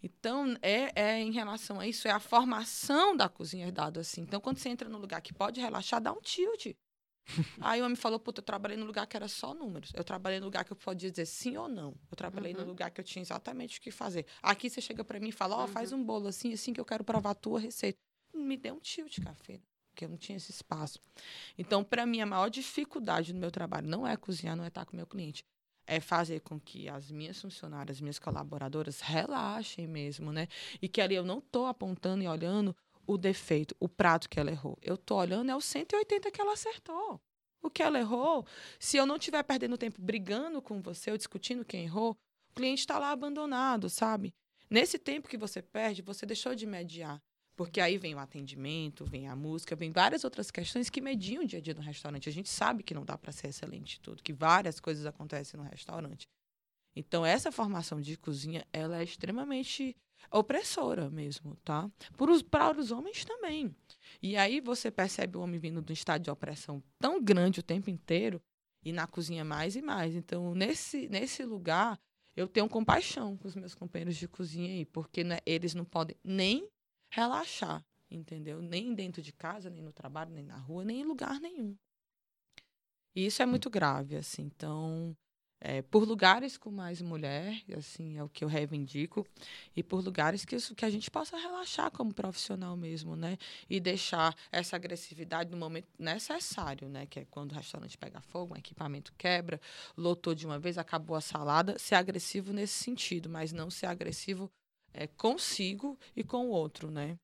Então, é, é em relação a isso, é a formação da cozinha dado assim. Então, quando você entra num lugar que pode relaxar, dá um tilt. Aí o homem falou, puta, eu trabalhei num lugar que era só números. Eu trabalhei num lugar que eu podia dizer sim ou não. Eu trabalhei uhum. num lugar que eu tinha exatamente o que fazer. Aqui você chega para mim e fala, ó, oh, uhum. faz um bolo assim, assim que eu quero provar a tua receita. Me deu um tilt, café, porque eu não tinha esse espaço. Então, para mim, a maior dificuldade no meu trabalho não é cozinhar, não é estar com o meu cliente. É fazer com que as minhas funcionárias, minhas colaboradoras relaxem mesmo, né? E que ali eu não estou apontando e olhando o defeito, o prato que ela errou. Eu tô olhando é o 180 que ela acertou. O que ela errou, se eu não estiver perdendo tempo brigando com você ou discutindo quem errou, o cliente está lá abandonado, sabe? Nesse tempo que você perde, você deixou de mediar. Porque aí vem o atendimento, vem a música, vem várias outras questões que mediam o dia a dia no restaurante. A gente sabe que não dá para ser excelente tudo, que várias coisas acontecem no restaurante. Então, essa formação de cozinha, ela é extremamente opressora mesmo, tá? Para os homens também. E aí você percebe o homem vindo de um estado de opressão tão grande o tempo inteiro e na cozinha mais e mais. Então, nesse, nesse lugar, eu tenho compaixão com os meus companheiros de cozinha aí, porque né, eles não podem nem relaxar, entendeu? Nem dentro de casa, nem no trabalho, nem na rua, nem em lugar nenhum. E isso é muito grave, assim. Então, é, por lugares com mais mulher, assim, é o que eu reivindico, e por lugares que, isso, que a gente possa relaxar como profissional mesmo, né? E deixar essa agressividade no momento necessário, né? Que é quando o restaurante pega fogo, o equipamento quebra, lotou de uma vez, acabou a salada, ser agressivo nesse sentido, mas não ser agressivo é, consigo e com o outro, né?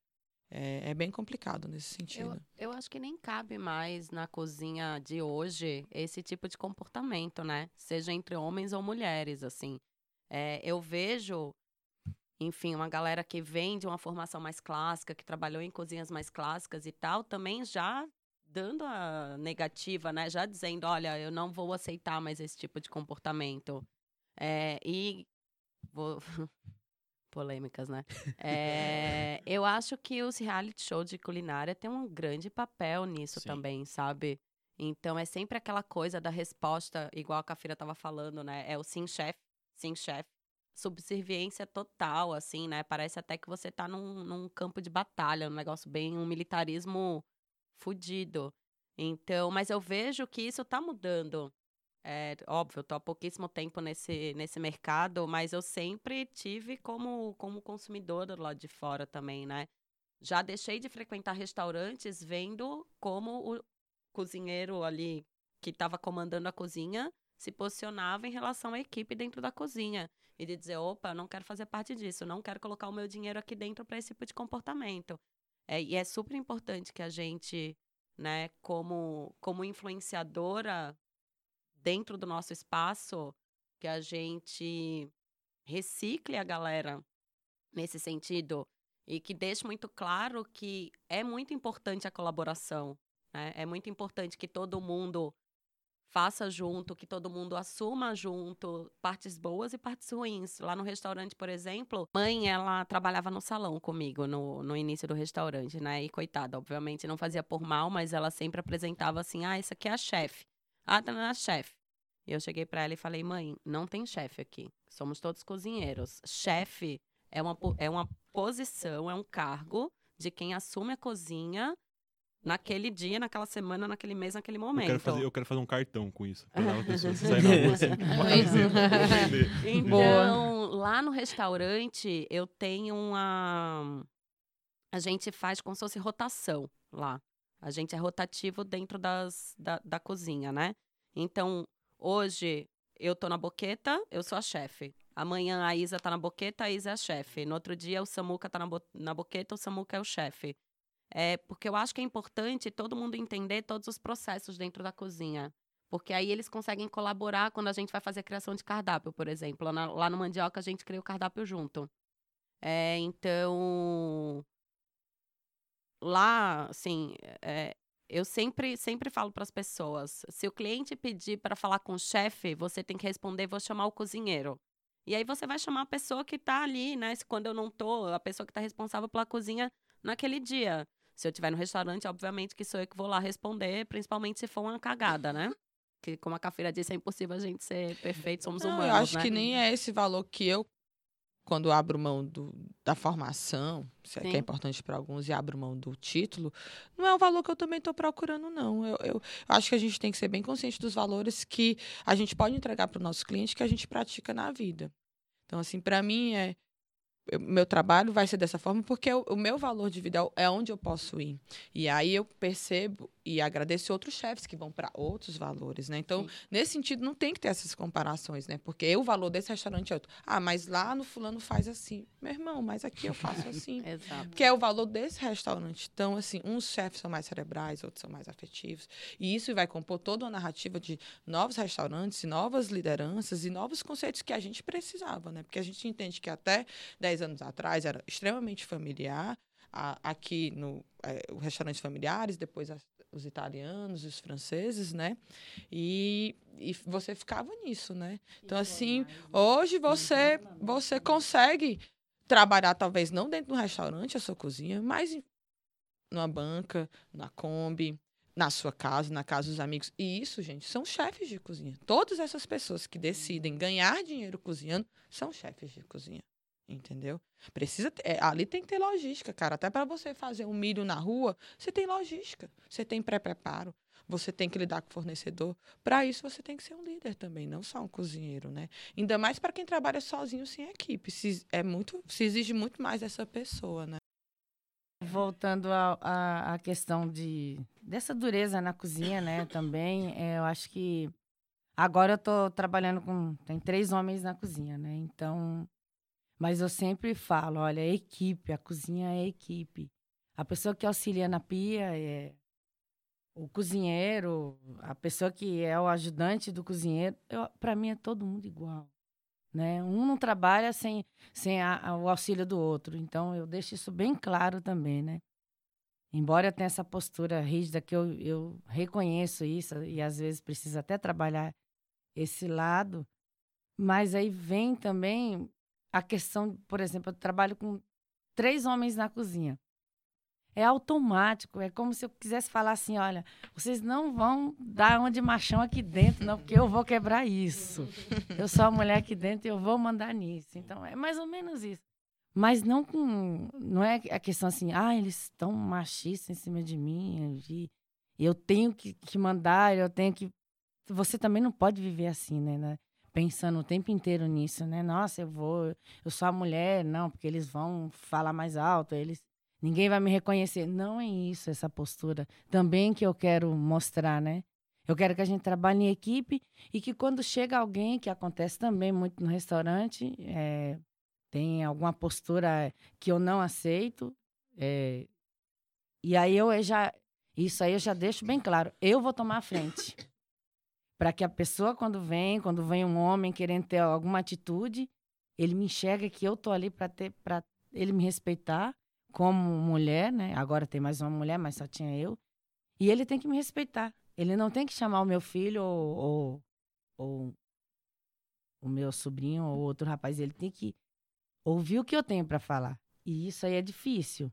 É, é, bem complicado nesse sentido. Eu, eu, acho que nem cabe mais na cozinha de hoje esse tipo de comportamento, né? Seja entre homens ou mulheres, assim. É, eu vejo, enfim, uma galera que vem de uma formação mais clássica, que trabalhou em cozinhas mais clássicas e tal, também já dando a negativa, né? Já dizendo, olha, eu não vou aceitar mais esse tipo de comportamento. É, e vou polêmicas, né? É, eu acho que os reality shows de culinária têm um grande papel nisso Sim. também, sabe? Então é sempre aquela coisa da resposta, igual a Cafira tava falando, né? É o sim, chefe, sim, chefe. Subserviência total, assim, né? Parece até que você tá num, num campo de batalha, um negócio bem, um militarismo fudido. Então, mas eu vejo que isso tá mudando. É, óbvio, eu tô há pouquíssimo tempo nesse, nesse mercado, mas eu sempre tive como, como consumidora do lado de fora também, né? Já deixei de frequentar restaurantes vendo como o cozinheiro ali que estava comandando a cozinha se posicionava em relação à equipe dentro da cozinha. E de dizer, opa, não quero fazer parte disso, não quero colocar o meu dinheiro aqui dentro para esse tipo de comportamento. É, e é super importante que a gente, né, como, como influenciadora dentro do nosso espaço que a gente recicle a galera nesse sentido e que deixe muito claro que é muito importante a colaboração. Né? É muito importante que todo mundo faça junto, que todo mundo assuma junto partes boas e partes ruins. Lá no restaurante, por exemplo, mãe, ela trabalhava no salão comigo no, no início do restaurante, né? E coitada, obviamente não fazia por mal, mas ela sempre apresentava assim: ah, isso aqui é a chefe. Ah, tá na chefe. E eu cheguei para ela e falei: mãe, não tem chefe aqui. Somos todos cozinheiros. Chefe é uma, é uma posição, é um cargo de quem assume a cozinha naquele dia, naquela semana, naquele mês, naquele momento. Eu quero fazer, eu quero fazer um cartão com isso. Sair na rua assim, Então, lá no restaurante, eu tenho uma. A gente faz como se fosse rotação lá. A gente é rotativo dentro das, da, da cozinha, né? Então, hoje eu tô na boqueta, eu sou a chefe. Amanhã a Isa tá na boqueta, a Isa é a chefe. No outro dia o Samuca tá na, bo na boqueta, o Samuca é o chefe. É porque eu acho que é importante todo mundo entender todos os processos dentro da cozinha. Porque aí eles conseguem colaborar quando a gente vai fazer a criação de cardápio, por exemplo. Na- lá no Mandioca a gente cria o cardápio junto. É, então, lá, assim, é, eu sempre, sempre falo para as pessoas: se o cliente pedir para falar com o chefe, você tem que responder, vou chamar o cozinheiro. E aí você vai chamar a pessoa que está ali, né? Se quando eu não tô, a pessoa que está responsável pela cozinha naquele dia. Se eu estiver no restaurante, obviamente que sou eu que vou lá responder, principalmente se for uma cagada, né? Que, como a Cafeira disse, é impossível a gente ser perfeito, somos Não, humanos, eu acho né? que nem é esse valor que eu, quando abro mão do, da formação, se é que é importante para alguns, e abro mão do título, não é o valor que eu também estou procurando, não. Eu, eu acho que a gente tem que ser bem consciente dos valores que a gente pode entregar para o nosso cliente que a gente pratica na vida. Então, assim, para mim, é, eu- meu trabalho vai ser dessa forma porque o, o meu valor de vida é onde eu posso ir. E aí eu percebo e agradeço outros chefes que vão para outros valores, né? Então, Sim. nesse sentido, não tem que ter essas comparações, né? Porque o valor desse restaurante é outro. Ah, mas lá no fulano faz assim. Meu irmão, mas aqui eu faço assim. Exato. Que é o valor desse restaurante. Então, assim, uns chefes são mais cerebrais, outros são mais afetivos. E isso vai compor toda uma narrativa de novos restaurantes, novas lideranças e novos conceitos que a gente precisava, né? Porque a gente entende que até 10 anos atrás era extremamente familiar. Aqui no é, os restaurantes familiares, depois os italianos, os franceses, né? E, e você ficava nisso, né? Então, assim, hoje você, você consegue trabalhar, talvez não dentro de um restaurante, a sua cozinha, mas numa banca, na Kombi, na sua casa, na casa dos amigos. E isso, gente, são chefes de cozinha. Todas essas pessoas que decidem ganhar dinheiro cozinhando são chefes de cozinha. Entendeu? Precisa ter, é, ali tem que ter logística, cara. Até para você fazer um milho na rua, você tem logística, você tem pré-preparo, você tem que lidar com o fornecedor. Para isso você tem que ser um líder também, não só um cozinheiro, né? Ainda mais para quem trabalha sozinho sem equipe. Se, é muito, se exige muito mais dessa pessoa, né? Voltando à questão de dessa dureza na cozinha, né? Também, é, eu acho que agora eu tô trabalhando com tem três homens na cozinha, né? Então, mas eu sempre falo, olha, é equipe, a cozinha é equipe. A pessoa que auxilia na pia é o cozinheiro, a pessoa que é o ajudante do cozinheiro, para mim é todo mundo igual, né? Um não trabalha sem sem a- a- o auxílio do outro. Então, eu deixo isso bem claro também, né? Embora eu tenha essa postura rígida, que eu, eu reconheço isso e às vezes preciso até trabalhar esse lado, mas aí vem também a questão, por exemplo, eu trabalho com três homens na cozinha. É automático, é como se eu quisesse falar assim, olha, vocês não vão dar uma de machão aqui dentro, não, porque eu vou quebrar isso. Eu sou a mulher aqui dentro e eu vou mandar nisso. Então, é mais ou menos isso. Mas não com. Não é a questão assim, ah, eles estão machistas em cima de mim, e eu tenho que, que mandar, eu tenho que. Você também não pode viver assim, né? Pensando o tempo inteiro nisso, né? Nossa, eu vou. Eu sou a mulher, não, porque eles vão falar mais alto, eles. Ninguém vai me reconhecer. Não é isso, essa postura. Também que eu quero mostrar, né? Eu quero que a gente trabalhe em equipe e que quando chega alguém, que acontece também muito no restaurante, é, tem alguma postura que eu não aceito, é, e aí eu já, isso aí eu já deixo bem claro, eu vou tomar a frente. Para que a pessoa, quando vem, quando vem um homem querendo ter alguma atitude, ele me enxerga que eu tô ali para ter, para ele me respeitar como mulher, né? Agora tem mais uma mulher, mas só tinha eu. E ele tem que me respeitar. Ele não tem que chamar o meu filho ou, ou, ou o meu sobrinho ou outro rapaz. Ele tem que ouvir o que eu tenho para falar. E isso aí é difícil.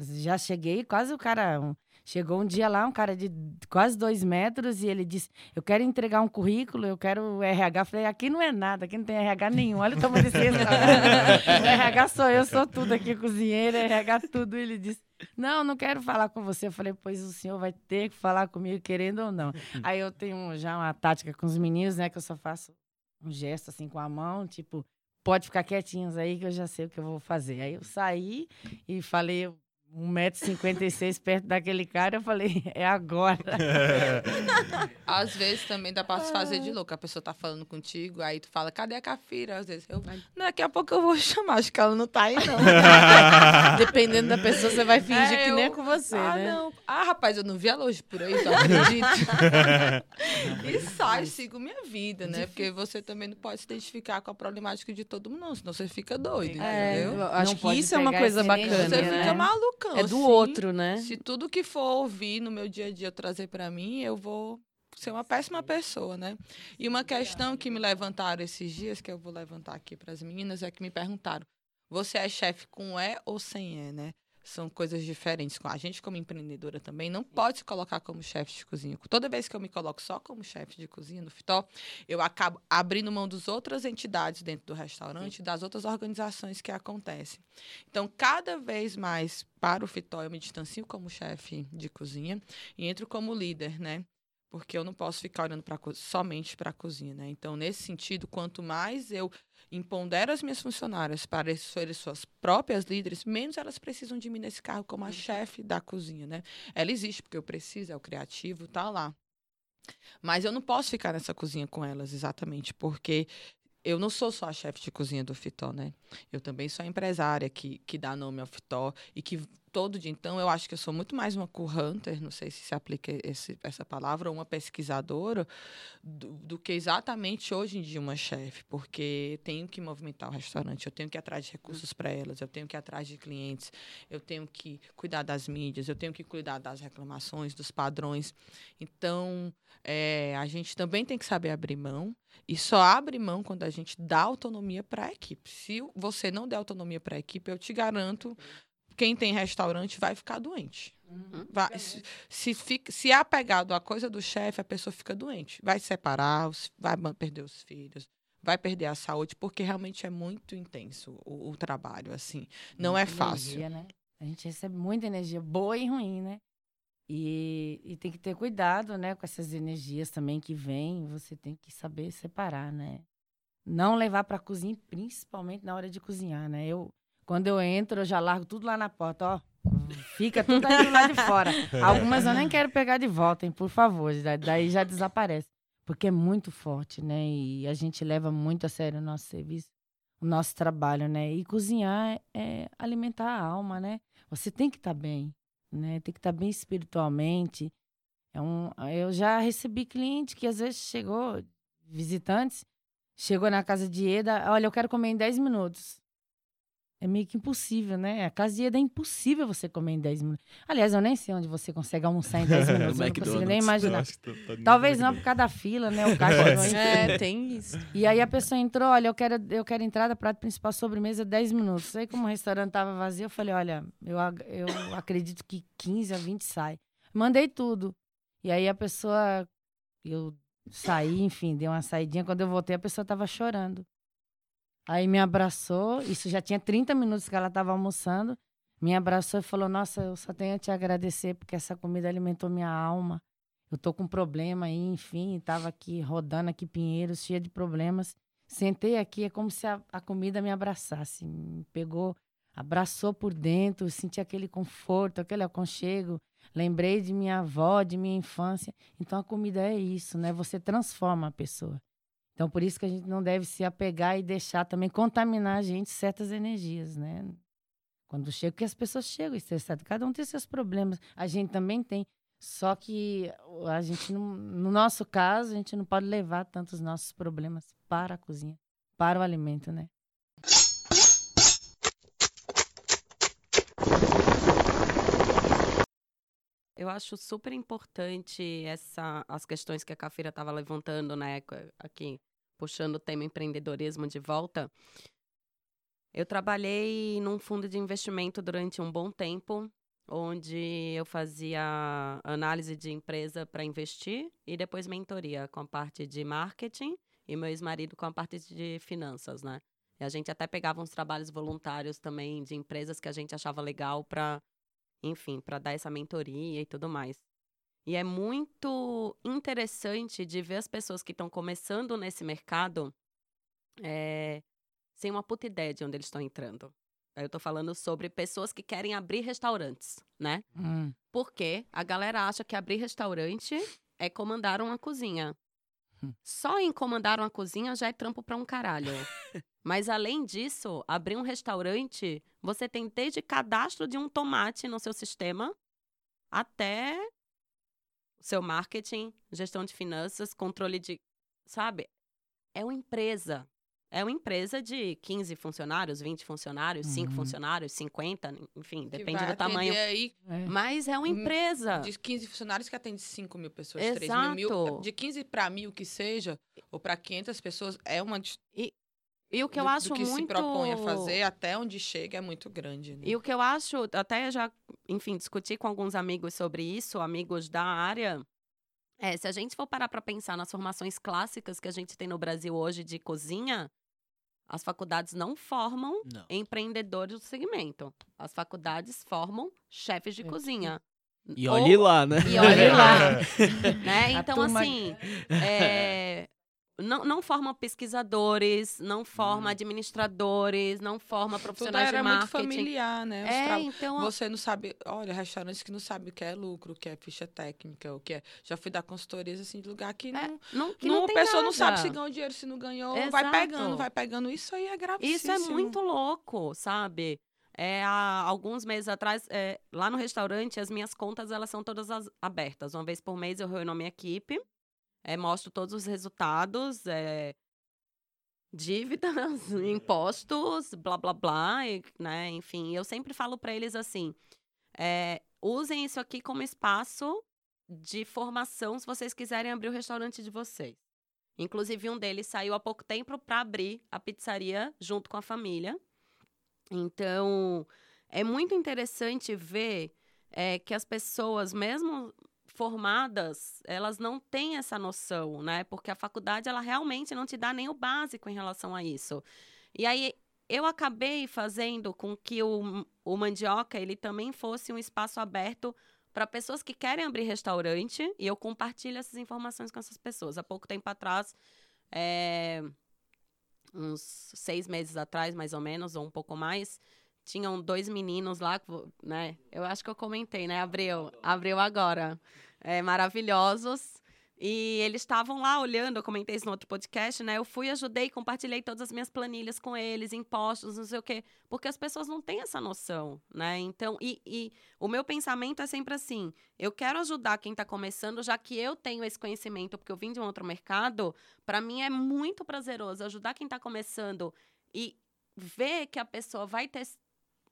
Já cheguei, quase o cara. um- chegou um dia lá, um cara de quase dois metros, e ele disse: Eu quero entregar um currículo, eu quero RH. Falei: Aqui não é nada, aqui não tem RH nenhum. Olha o tamanho desse RH sou eu, sou tudo aqui, cozinheiro, RH tudo. Ele disse: Não, não quero falar com você. Eu falei: Pois o senhor vai ter que falar comigo, querendo ou não. Aí eu tenho já uma tática com os meninos, né, que eu só faço um gesto assim com a mão, tipo, pode ficar quietinhos aí que eu já sei o que eu vou fazer. Aí eu saí e falei, 1,56m perto daquele cara, eu falei, é agora. Às vezes também dá pra se fazer de louco. A pessoa tá falando contigo, aí tu fala, cadê a Cafira? Às vezes eu. Daqui a pouco eu vou chamar, acho que ela não tá aí, não. Dependendo da pessoa, você vai fingir É, que nem é eu- com você, ah, né? não. Ah, rapaz, eu não vi ela hoje por aí, tu acredita? e saio, sigo minha vida, né? Porque você também não pode se identificar com a problemática de todo mundo, não, senão você fica doido, É, entendeu? eu acho Não que isso é uma coisa bacana, Você né? fica malucão. É do assim. outro, né? Se tudo que for ouvir no meu dia a dia eu trazer pra mim, eu vou ser uma péssima pessoa, né? E uma questão que me levantaram esses dias, que eu vou levantar aqui para as meninas, é que me perguntaram: você é chefe com E ou sem E, né? São coisas diferentes. A gente, como empreendedora também, não pode se colocar como chefe de cozinha. Toda vez que eu me coloco só como chefe de cozinha no Fitó, eu acabo abrindo mão das outras entidades dentro do restaurante, das outras organizações que acontecem. Então, cada vez mais para o Fitó, eu me distancio como chefe de cozinha e entro como líder, né? Porque eu não posso ficar olhando pra, somente para a cozinha, né? Então, nesse sentido, quanto mais eu empodero as minhas funcionárias para serem suas próprias líderes, menos elas precisam de mim nesse cargo como a chefe da cozinha, né? Ela existe porque eu preciso, é o criativo, tá lá. Mas eu não posso ficar nessa cozinha com elas, exatamente, porque eu não sou só a chefe de cozinha do Fitó, né? Eu também sou a empresária que, que dá nome ao Fitó e que todo dia, então, eu acho que eu sou muito mais uma co-hunter, não sei se se aplica esse, essa palavra, ou uma pesquisadora, do, do que exatamente hoje em dia uma chefe, porque tenho que movimentar o restaurante, eu tenho que ir atrás de recursos para elas, eu tenho que ir atrás de clientes, eu tenho que cuidar das mídias, eu tenho que cuidar das reclamações, dos padrões. Então, é, a gente também tem que saber abrir mão, e só abre mão quando a gente dá autonomia para a equipe. Se você não der autonomia para a equipe, eu te garanto, quem tem restaurante vai ficar doente. Vai- se, se, fica, se é apegado à coisa do chefe, a pessoa fica doente. Vai separar, os- vai perder os filhos, vai perder a saúde, porque realmente é muito intenso o, o trabalho, assim. Não é Muita fácil. energia, né? A gente recebe muita energia, boa e ruim, né? E, e tem que ter cuidado, né, com essas energias também que vêm. Você tem que saber separar, né? Não levar para cozinha, principalmente na hora de cozinhar, né? Eu, quando eu entro, eu já largo tudo lá na porta, ó. Fica tudo aí lado de fora. Algumas eu nem quero pegar de volta, hein, por favor. da- Daí já desaparece. Porque é muito forte, né? E a gente leva muito a sério o nosso serviço, o nosso trabalho, né? E cozinhar é alimentar a alma, né? Você tem que estar bem, né? Tem que estar bem espiritualmente. É um, eu já recebi cliente que às vezes chegou, visitantes, chegou na casa de Eda, olha, eu quero comer em 10 minutos. É meio que impossível, né? A casa de Eda é impossível você comer em 10 minutos. Aliás, eu nem sei onde você consegue almoçar em 10 minutos. eu não consigo nem imaginar. Acho que tá- tá Talvez não por causa da fila, né? O caixa não É, tem isso. e aí a pessoa entrou, olha, eu quero, eu quero entrada, prato principal, sobremesa, 10 minutos. Aí como o restaurante tava vazio, eu falei, olha, eu, eu acredito que 15 a 20 sai. Mandei tudo. E aí a pessoa, eu saí, enfim, dei uma saidinha. Quando eu voltei, a pessoa tava chorando. Aí me abraçou, isso já tinha 30 minutos que ela tava almoçando. Me abraçou e falou, nossa, eu só tenho a te agradecer, porque essa comida alimentou minha alma. Eu tô com problema aí, enfim, tava aqui rodando aqui Pinheiros, cheia de problemas. Sentei aqui, é como se a, a comida me abraçasse, me pegou, abraçou por dentro, senti aquele conforto, aquele aconchego. Lembrei de minha avó, de minha infância. Então a comida é isso, né? Você transforma a pessoa. Então por isso que a gente não deve se apegar e deixar também contaminar a gente certas energias, né? Quando chega, porque as pessoas chegam estressadas, cada um tem seus problemas. A gente também tem. Só que a gente, não, no nosso caso, a gente não pode levar tantos nossos problemas para a cozinha, para o alimento, né? Eu acho super importante essa, as questões que a Cafeira estava levantando, né, aqui, puxando o tema empreendedorismo de volta. Eu trabalhei num fundo de investimento durante um bom tempo, onde eu fazia análise de empresa para investir e depois mentoria com a parte de marketing e meu ex-marido com a parte de finanças, né? E a gente até pegava uns trabalhos voluntários também de empresas que a gente achava legal para enfim, para dar essa mentoria e tudo mais. E é muito interessante de ver as pessoas que estão começando nesse mercado eh, sem uma puta ideia de onde eles estão entrando. Eu tô falando sobre pessoas que querem abrir restaurantes, né? Hum, Porque a galera acha que abrir restaurante é comandar uma cozinha. Hum. Só em comandar uma cozinha já é trampo pra um caralho. Mas além disso, abrir um restaurante, você tem desde cadastro de um tomate no seu sistema até seu marketing, gestão de finanças, controle de. Sabe? É uma empresa. É uma empresa de 15 funcionários, 20 funcionários, 5 Uhum. funcionários, 50, enfim, depende do tamanho. Aí, É. Mas é uma Hum, empresa. de 15 funcionários que atende 5 mil pessoas, 3 mil, mil. Exato. De 15 para mil que seja, ou para 500 pessoas, é uma. dis- E o que eu do, acho do que muito. se propõe a fazer até onde chega é muito grande. Né? E o que eu acho, até já, enfim, discuti com alguns amigos sobre isso, amigos da área, é, se a gente for parar para pensar nas formações clássicas que a gente tem no Brasil hoje de cozinha, as faculdades não formam Não. empreendedores do segmento. As faculdades formam chefes de É. cozinha. E Ou- olhe lá, né? E olhe lá. Né? Então, turma- assim, é, não, não forma pesquisadores, não forma administradores, não forma Tudo profissionais era de muito marketing. familiar, né? Os É, tra- então... Você não sabe, olha, restaurantes que não sabem o que é lucro, o que é ficha técnica, o que é. Já fui dar consultorias assim de lugar que É, não. não, que não, a pessoa não sabe nada. se ganhou dinheiro, se não ganhou. Exato. Vai pegando, vai pegando. Isso aí é gravíssimo. Isso é muito louco, sabe? É, há alguns meses atrás, é, lá no restaurante, as minhas contas elas são todas as- abertas. Uma vez por mês eu reúno a minha equipe, é, mostro todos os resultados, é, dívidas, impostos, blá blá blá, e, né? Enfim, eu sempre falo para eles assim: é, usem isso aqui como espaço de formação se vocês quiserem abrir o restaurante de vocês. Inclusive, um deles saiu há pouco tempo para abrir a pizzaria junto com a família. Então, é muito interessante ver é, que as pessoas, mesmo formadas, elas não têm essa noção, né? Porque a faculdade, ela realmente não te dá nem o básico em relação a isso. E aí, eu acabei fazendo com que o, o Mandioca, ele também fosse um espaço aberto para pessoas que querem abrir restaurante e eu compartilho essas informações com essas pessoas. Há pouco tempo atrás, é, uns seis meses atrás, mais ou menos, ou um pouco mais, tinham dois meninos lá, né? Eu acho que eu comentei, né? Abriu, abriu agora. É, maravilhosos. E eles estavam lá olhando, eu comentei isso no outro podcast, né? Eu fui, ajudei, compartilhei todas as minhas planilhas com eles, impostos, não sei o quê. Porque as pessoas não têm essa noção, né? Então, e, e o meu pensamento é sempre assim: eu quero ajudar quem está começando, já que eu tenho esse conhecimento, porque eu vim de um outro mercado. Para mim é muito prazeroso ajudar quem está começando e ver que a pessoa vai ter,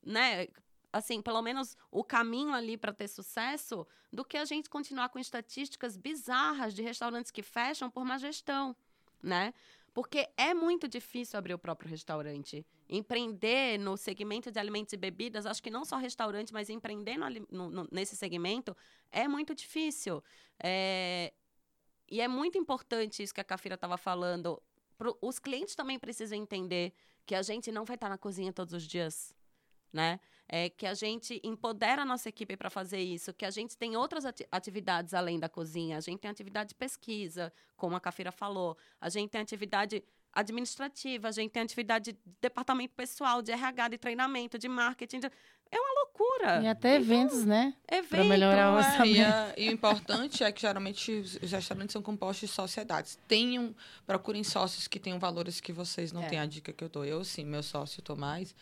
né? Assim, pelo menos o caminho ali para ter sucesso, do que a gente continuar com estatísticas bizarras de restaurantes que fecham por má gestão, né? Porque é muito difícil abrir o próprio restaurante. Empreender no segmento de alimentos e bebidas, acho que não só restaurante, mas empreender no no- nesse segmento é muito difícil. É, E é muito importante isso que a Cafira estava falando. Pro- os clientes também precisam entender que a gente não vai estar na cozinha todos os dias, né? É que a gente empodera a nossa equipe para fazer isso, que a gente tem outras ati- atividades além da cozinha. A gente tem atividade de pesquisa, como a Cafira falou. A gente tem atividade administrativa, a gente tem atividade de departamento pessoal, de RH, de treinamento, de marketing. de- É uma loucura. E até eventos, né? Evento, melhorar o é. orçamento. E, a- e o importante é que geralmente os restaurantes são compostos de sociedades. Tenham, procurem sócios que tenham valores que vocês não É. têm. A dica que eu dou. Eu, sim, meu sócio Tomás,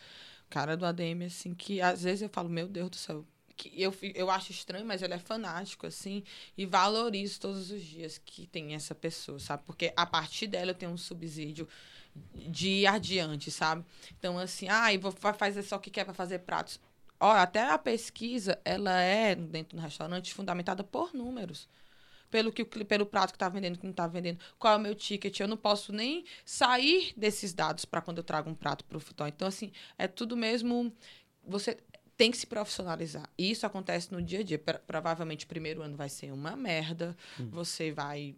cara do ADM, assim, que às vezes eu falo, meu Deus do céu. Que eu, eu acho estranho, mas ele é fanático, assim, e valorizo todos os dias que tem essa pessoa, sabe? Porque a partir dela eu tenho um subsídio de ir adiante, sabe? Então, assim, ah, vou fa- fazer só o que quer para fazer pratos. Ó, até a pesquisa, ela é, dentro do restaurante, fundamentada por números. Pelo, que, pelo prato que está vendendo, que não está vendendo. Qual é o meu ticket? Eu não posso nem sair desses dados para quando eu trago um prato para o futão. Então, assim, é tudo mesmo... Você tem que se profissionalizar. E isso acontece no dia a dia. Pro- Provavelmente, o primeiro ano vai ser uma merda. Você vai...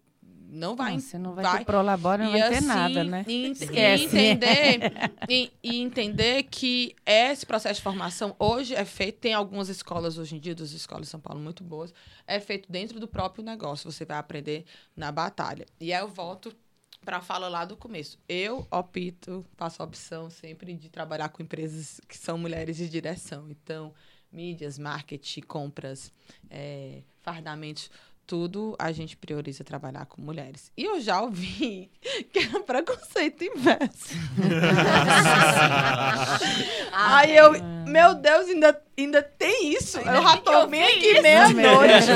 Não vai Não, se não vai, vai. ter prolabora, não e vai ter assim, nada, né? E, e entender, e, e entender que esse processo de formação hoje é feito, tem algumas escolas hoje em dia, das escolas de São Paulo muito boas, é feito dentro do próprio negócio. Você vai aprender na batalha. E aí eu volto para a fala lá do começo. Eu opto, faço a opção sempre de trabalhar com empresas que são mulheres de direção. Então, mídias, marketing, compras, eh, fardamentos, tudo a gente prioriza trabalhar com mulheres. E eu já ouvi que era preconceito inverso. Aí eu, meu Deus, ainda, ainda tem isso. eu já tô bem aqui meia-noite,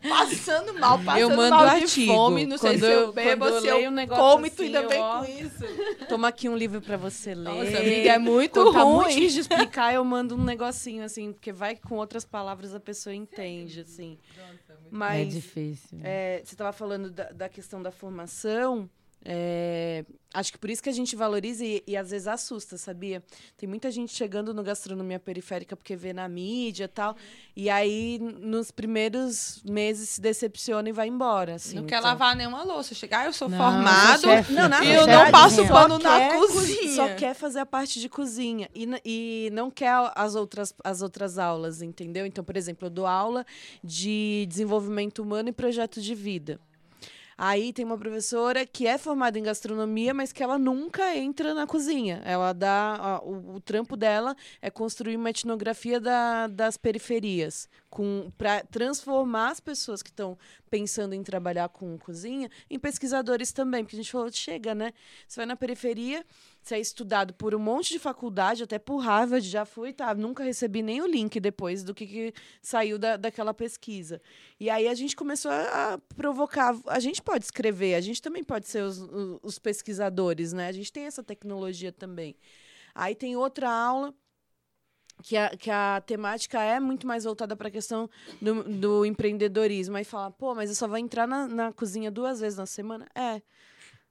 passando mal, passando Eu mando mal artigo. de fome, não sei Quando se eu eu- bebo, quando eu se eu leio um negócio como e tu assim, ainda eu, vem ó, com isso. Toma aqui um livro pra você ler. Nossa, amiga, é muito Quando tá muito ruim. difícil de explicar, eu mando um negocinho, assim, porque vai que com outras palavras a pessoa entende, assim. Mas É difícil. é, você estava falando da, da questão da formação. É, acho que por isso que a gente valoriza e, e às vezes assusta, sabia? Tem muita gente chegando no gastronomia periférica porque vê na mídia e tal. E aí, nos primeiros meses, se decepciona e vai embora. Assim, não quer então- lavar nenhuma louça. Chegar, ah, eu sou Não, formado, sou chefe. Não, na E eu não passo pano na quer co- cozinha. Só quer fazer a parte de cozinha e, e não quer as outras, as outras aulas, entendeu? Então, por exemplo, eu dou aula de desenvolvimento humano e projeto de vida. Aí tem uma professora que é formada em gastronomia, mas que ela nunca entra na cozinha. Ela dá. a- o, o trampo dela é construir uma etnografia da- das periferias, para transformar as pessoas que estão pensando em trabalhar com cozinha em pesquisadores também. Porque a gente falou, chega, né? Você vai na periferia, você é estudado por um monte de faculdade, até por Harvard, já fui, tá? Nunca recebi nem o link depois do que, que saiu da, daquela pesquisa. E aí a gente começou a, a provocar. A gente pode escrever, a gente também pode ser os, os- os pesquisadores, né? A gente tem essa tecnologia também. Aí tem outra aula que a, que a temática é muito mais voltada para a questão do, do empreendedorismo. Aí fala, pô, mas eu só vou entrar na, na cozinha duas vezes na semana? É.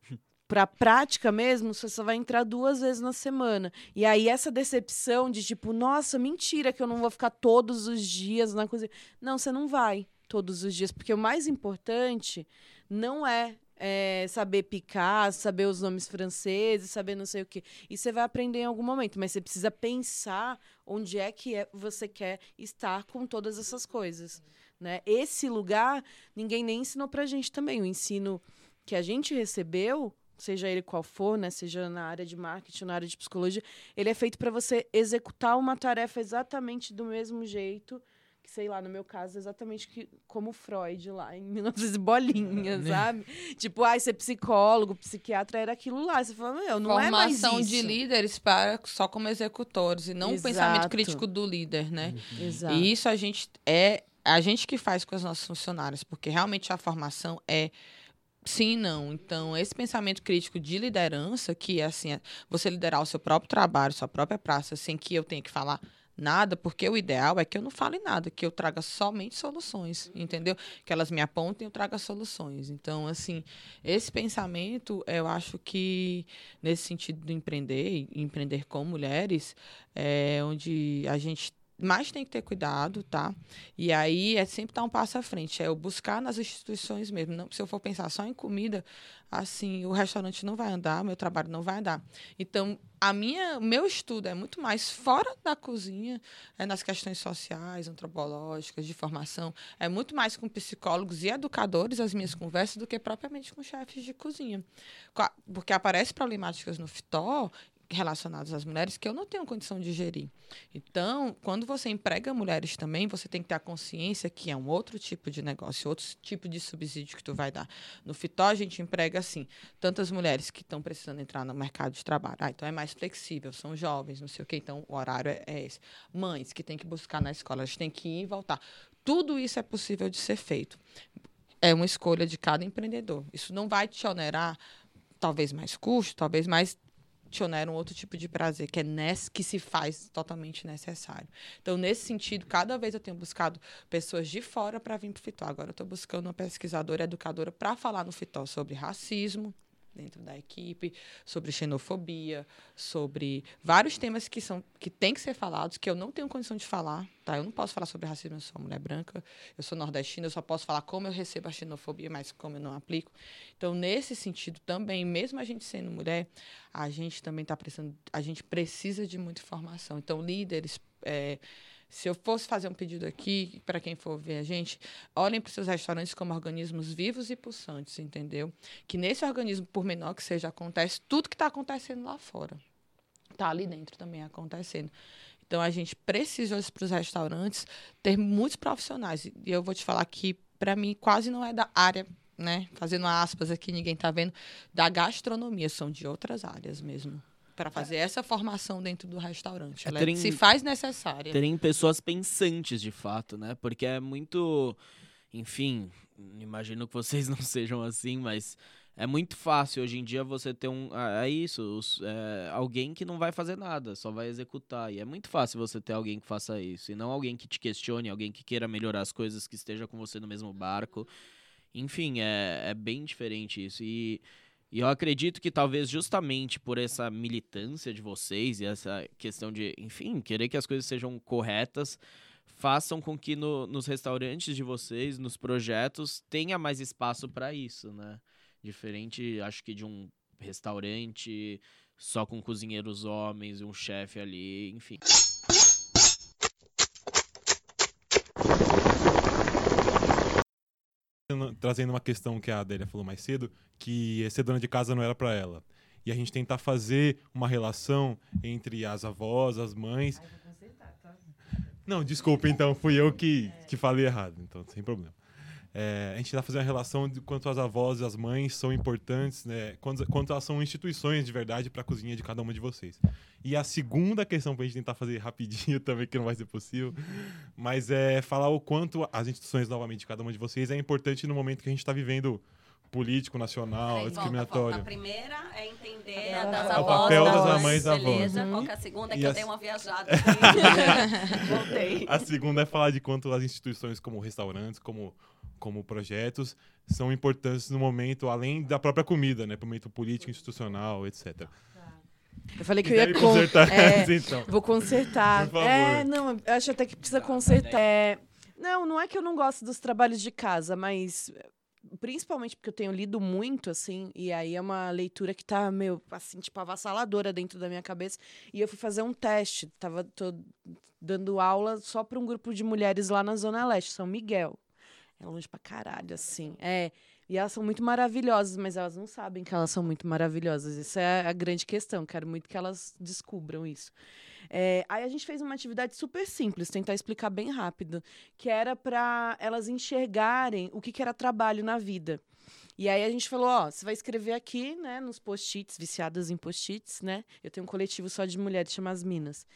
Pra prática mesmo, você só vai entrar duas vezes na semana. E aí, essa decepção de tipo, nossa, mentira que eu não vou ficar todos os dias na cozinha. Não, você não vai todos os dias, porque o mais importante não é, é, saber picar, saber os nomes franceses, saber não sei o quê. Isso você vai aprender em algum momento, mas você precisa pensar onde é que é, você quer estar com todas essas coisas. Né? Esse lugar, ninguém nem ensinou pra gente também. O ensino que a gente recebeu, seja ele qual for, né, seja na área de marketing, na área de psicologia, ele é feito para você executar uma tarefa exatamente do mesmo jeito, sei lá, no meu caso, exatamente que, como Freud lá em 1900 e bolinha, sabe? tipo, ai, ser psicólogo, psiquiatra era aquilo lá. Você fala, meu, não é mais Formação isso. de líderes para só como executores e não um pensamento crítico do líder, né? Exato. E isso a gente é a gente que faz com os nossos funcionários, porque realmente a formação é sim e não. Então, esse pensamento crítico de liderança, que é assim, é você liderar o seu próprio trabalho, sua própria praça, sem que eu tenha que falar nada, porque o ideal é que eu não fale nada, que eu traga somente soluções, entendeu? Que elas me apontem eu traga soluções. Então, assim, esse pensamento, eu acho que nesse sentido do empreender, empreender com mulheres, é onde a gente mais tem que ter cuidado, tá? E aí é sempre dar um passo à frente, é eu buscar nas instituições mesmo. Não, se eu for pensar só em comida, assim, o restaurante não vai andar, meu trabalho não vai andar. Então, a minha, meu estudo é muito mais fora da cozinha, é nas questões sociais, antropológicas, de formação, é muito mais com psicólogos e educadores as minhas conversas do que propriamente com chefes de cozinha. Porque aparecem problemáticas no FITO relacionadas às mulheres que eu não tenho condição de gerir. Então, quando você emprega mulheres também, você tem que ter a consciência que é um outro tipo de negócio, outro tipo de subsídio que tu vai dar. No FITO, a gente emprega, assim, tantas mulheres que estão precisando entrar no mercado de trabalho. Ah, então é mais flexível, são jovens, não sei o quê, então o horário é, é esse. Mães que têm que buscar na escola, elas têm que ir e voltar. Tudo isso é possível de ser feito. É uma escolha de cada empreendedor. Isso não vai te onerar, talvez mais custo, talvez mais te onera um outro tipo de prazer, que é nesse, que se faz totalmente necessário. Então, nesse sentido, cada vez eu tenho buscado pessoas de fora para vir para o FITO. Agora, eu estou buscando uma pesquisadora educadora para falar no FITO sobre racismo dentro da equipe, sobre xenofobia, sobre vários temas que são que têm que ser falados, que eu não tenho condição de falar, tá? Eu não posso falar sobre racismo, eu sou mulher branca, eu sou nordestina, eu só posso falar como eu recebo a xenofobia, mas como eu não aplico. Então, nesse sentido também, mesmo a gente sendo mulher, a gente também está precisando, a gente precisa de muita informação. Então, líderes, é, se eu fosse fazer um pedido aqui, para quem for ver a gente, olhem para os seus restaurantes como organismos vivos e pulsantes, entendeu? Que nesse organismo, por menor que seja, acontece tudo que está acontecendo lá fora. Está ali dentro também acontecendo. Então, a gente precisa, para os restaurantes, ter muitos profissionais. E eu vou te falar que para mim, quase não é da área, né? Fazendo aspas aqui, ninguém tá vendo, da gastronomia, são de outras áreas mesmo. Para fazer essa formação dentro do restaurante. É, Ela terem- se faz necessária. terem pessoas pensantes de fato, né? Porque é muito. Enfim, imagino que vocês não sejam assim, mas é muito fácil hoje em dia você ter um. ah, É isso, é, alguém que não vai fazer nada, só vai executar. E é muito fácil você ter alguém que faça isso. E não alguém que te questione, alguém que queira melhorar as coisas, que esteja com você no mesmo barco. Enfim, é, é bem diferente isso. E. E eu acredito que talvez justamente por essa militância de vocês e essa questão de, enfim, querer que as coisas sejam corretas, façam com que no- nos restaurantes de vocês, nos projetos, tenha mais espaço para isso, né? Diferente, acho que de um restaurante só com cozinheiros homens, um chefe ali, enfim. Trazendo uma questão que a Adélia falou mais cedo, que ser dona de casa não era para ela. E a gente tentar fazer uma relação entre as avós, as mães. Não, desculpa, então, fui eu que, que falei errado, então, sem problema. É, a gente está fazendo uma relação de quanto as avós e as mães são importantes, né? Quanto, quanto elas são instituições de verdade para a cozinha de cada uma de vocês. E a segunda questão para a gente tentar fazer rapidinho também, que não vai ser possível, mas é falar o quanto as instituições, novamente, de cada uma de vocês é importante no momento que a gente está vivendo político, nacional, discriminatório. volta. A primeira é entender É a o das papel avós, das das mães e avós. beleza. Uhum. Qual que é a segunda? É E que eu dei uma viajada. Voltei. A segunda é falar de quanto as instituições como restaurantes, como, como projetos, são importantes no momento, além da própria comida, né? Pro momento político, institucional, etc. Eu falei que eu Quiser ia consertar é, essa, então. Vou consertar. É, não, eu acho até que precisa consertar. É, não, não é que eu não gosto dos trabalhos de casa, mas principalmente porque eu tenho lido muito, assim, e aí é uma leitura que tá, meio, assim, tipo, avassaladora dentro da minha cabeça. E eu fui fazer um teste, tava tô dando aula só para um grupo de mulheres lá na Zona Leste, São Miguel. É longe pra caralho, assim. É. E elas são muito maravilhosas, mas elas não sabem que elas são muito maravilhosas. Isso é a grande questão. Quero muito que elas descubram isso. É, aí a gente fez uma atividade super simples, tentar explicar bem rápido, que era para elas enxergarem o que, que era trabalho na vida. E aí a gente falou, ó, você vai escrever aqui, né, nos post-its, viciadas em post-its, né? Eu tenho um coletivo só de mulheres, chama As Minas.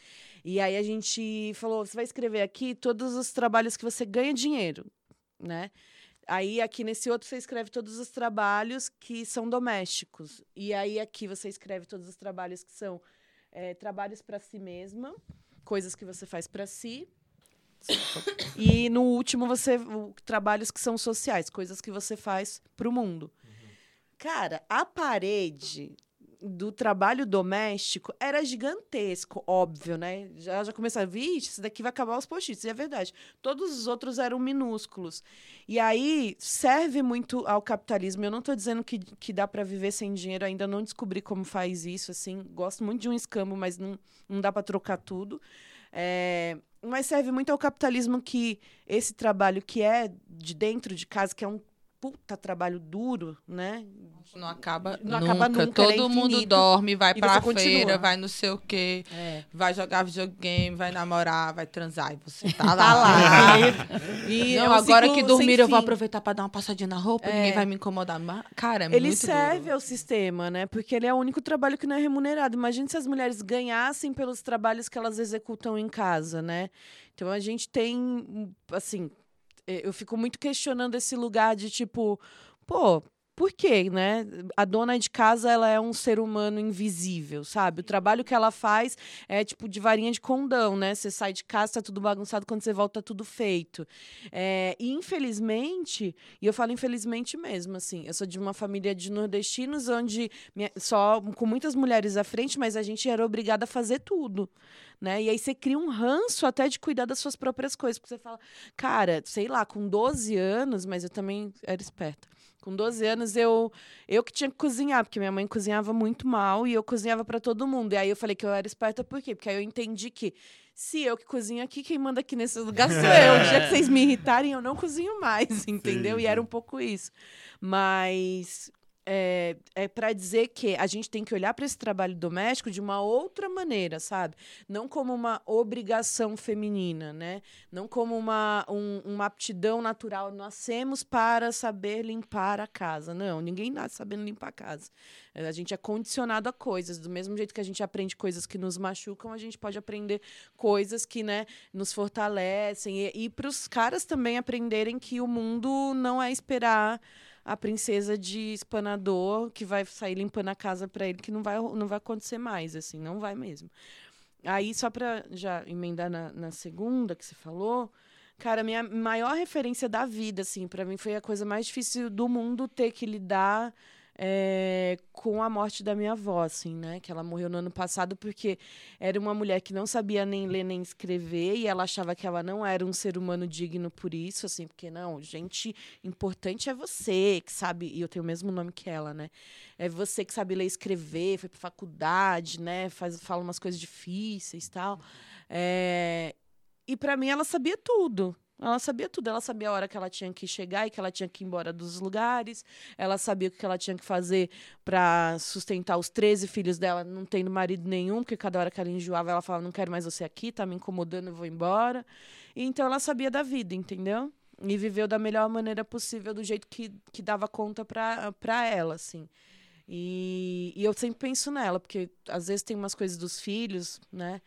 E aí a gente falou, você vai escrever aqui todos os trabalhos que você ganha dinheiro, né? Aí aqui nesse outro você escreve todos os trabalhos que são domésticos. E aí aqui você escreve todos os trabalhos que são é, trabalhos para si mesma, coisas que você faz para si. E no último você trabalhos que são sociais, coisas que você faz para o mundo. Cara, a parede do trabalho doméstico era gigantesco, óbvio, né? Já, já começaram, vixe, isso daqui vai acabar os post-its, e é verdade. Todos os outros eram minúsculos. E aí serve muito ao capitalismo. Eu não estou dizendo que, que dá para viver sem dinheiro, ainda não descobri como faz isso, assim. Gosto muito de um escambo, mas não, não dá para trocar tudo. É, mas serve muito ao capitalismo que esse trabalho que é de dentro de casa, que é um puta trabalho duro, né? Não acaba Não nunca. acaba nunca, é Todo mundo infinito. dorme, vai pra você continua. feira, vai não sei o quê, É. vai jogar videogame, vai namorar, vai transar. E você tá lá. Tá lá. E É não, um agora que dormir eu vou aproveitar pra dar uma passadinha na roupa, É. ninguém vai me incomodar. Mas, cara, é ele muito serve duro. ao sistema, né? Porque ele é o único trabalho que não é remunerado. Imagina se as mulheres ganhassem pelos trabalhos que elas executam em casa, né? Então a gente tem, assim, eu fico muito questionando esse lugar de tipo, pô, por quê, né? A dona de casa, ela é um ser humano invisível, sabe? O trabalho que ela faz é tipo de varinha de condão, né? Você sai de casa, tá tudo bagunçado, quando você volta, tá tudo feito. É, e infelizmente, e eu falo infelizmente mesmo, assim, eu sou de uma família de nordestinos onde minha- só com muitas mulheres à frente, mas a gente era obrigada a fazer tudo, né? E aí você cria um ranço até de cuidar das suas próprias coisas, porque você fala, cara, sei lá, com 12 anos, mas eu também era esperta. Com 12 anos eu eu que tinha que cozinhar, porque minha mãe cozinhava muito mal e eu cozinhava para todo mundo. E aí eu falei que eu era esperta por quê? Porque aí eu entendi que se eu que cozinho aqui, quem manda aqui nesse lugar sou eu. O dia que vocês me irritarem, eu não cozinho mais, entendeu? Sim, E era um pouco isso. Mas é, é para dizer que a gente tem que olhar para esse trabalho doméstico de uma outra maneira, sabe? Não como uma obrigação feminina, né? Não como uma, um, uma aptidão natural. Nascemos para saber limpar a casa. Não, ninguém nasce sabendo limpar a casa. É, a gente é condicionado a coisas. Do mesmo jeito que a gente aprende coisas que nos machucam, a gente pode aprender coisas que né, nos fortalecem. E, e para os caras também aprenderem que o mundo não é esperar a princesa de espanador que vai sair limpando a casa para ele, que não vai, não vai acontecer mais, assim, não vai mesmo. Aí, só para já emendar na, na segunda que você falou, cara, minha maior referência da vida, assim, para mim foi a coisa mais difícil do mundo ter que lidar é, com a morte da minha avó, assim, né? Que ela morreu no ano passado porque era uma mulher que não sabia nem ler nem escrever e ela achava que ela não era um ser humano digno por isso, assim, porque não, gente importante é você que sabe, e eu tenho o mesmo nome que ela, né? É você que sabe ler e escrever, foi pra faculdade, né? Faz, fala umas coisas difíceis tal. É, e para mim ela sabia tudo, ela sabia tudo. Ela sabia a hora que ela tinha que chegar e que ela tinha que ir embora dos lugares. Ela sabia o que ela tinha que fazer para sustentar os 13 filhos dela, não tendo marido nenhum, porque cada hora que ela enjoava, ela falava: Não quero mais você aqui, tá me incomodando, eu vou embora. E, então ela sabia da vida, entendeu? E viveu da melhor maneira possível, do jeito que, que dava conta para ela, assim. E, e eu sempre penso nela, porque às vezes tem umas coisas dos filhos, né?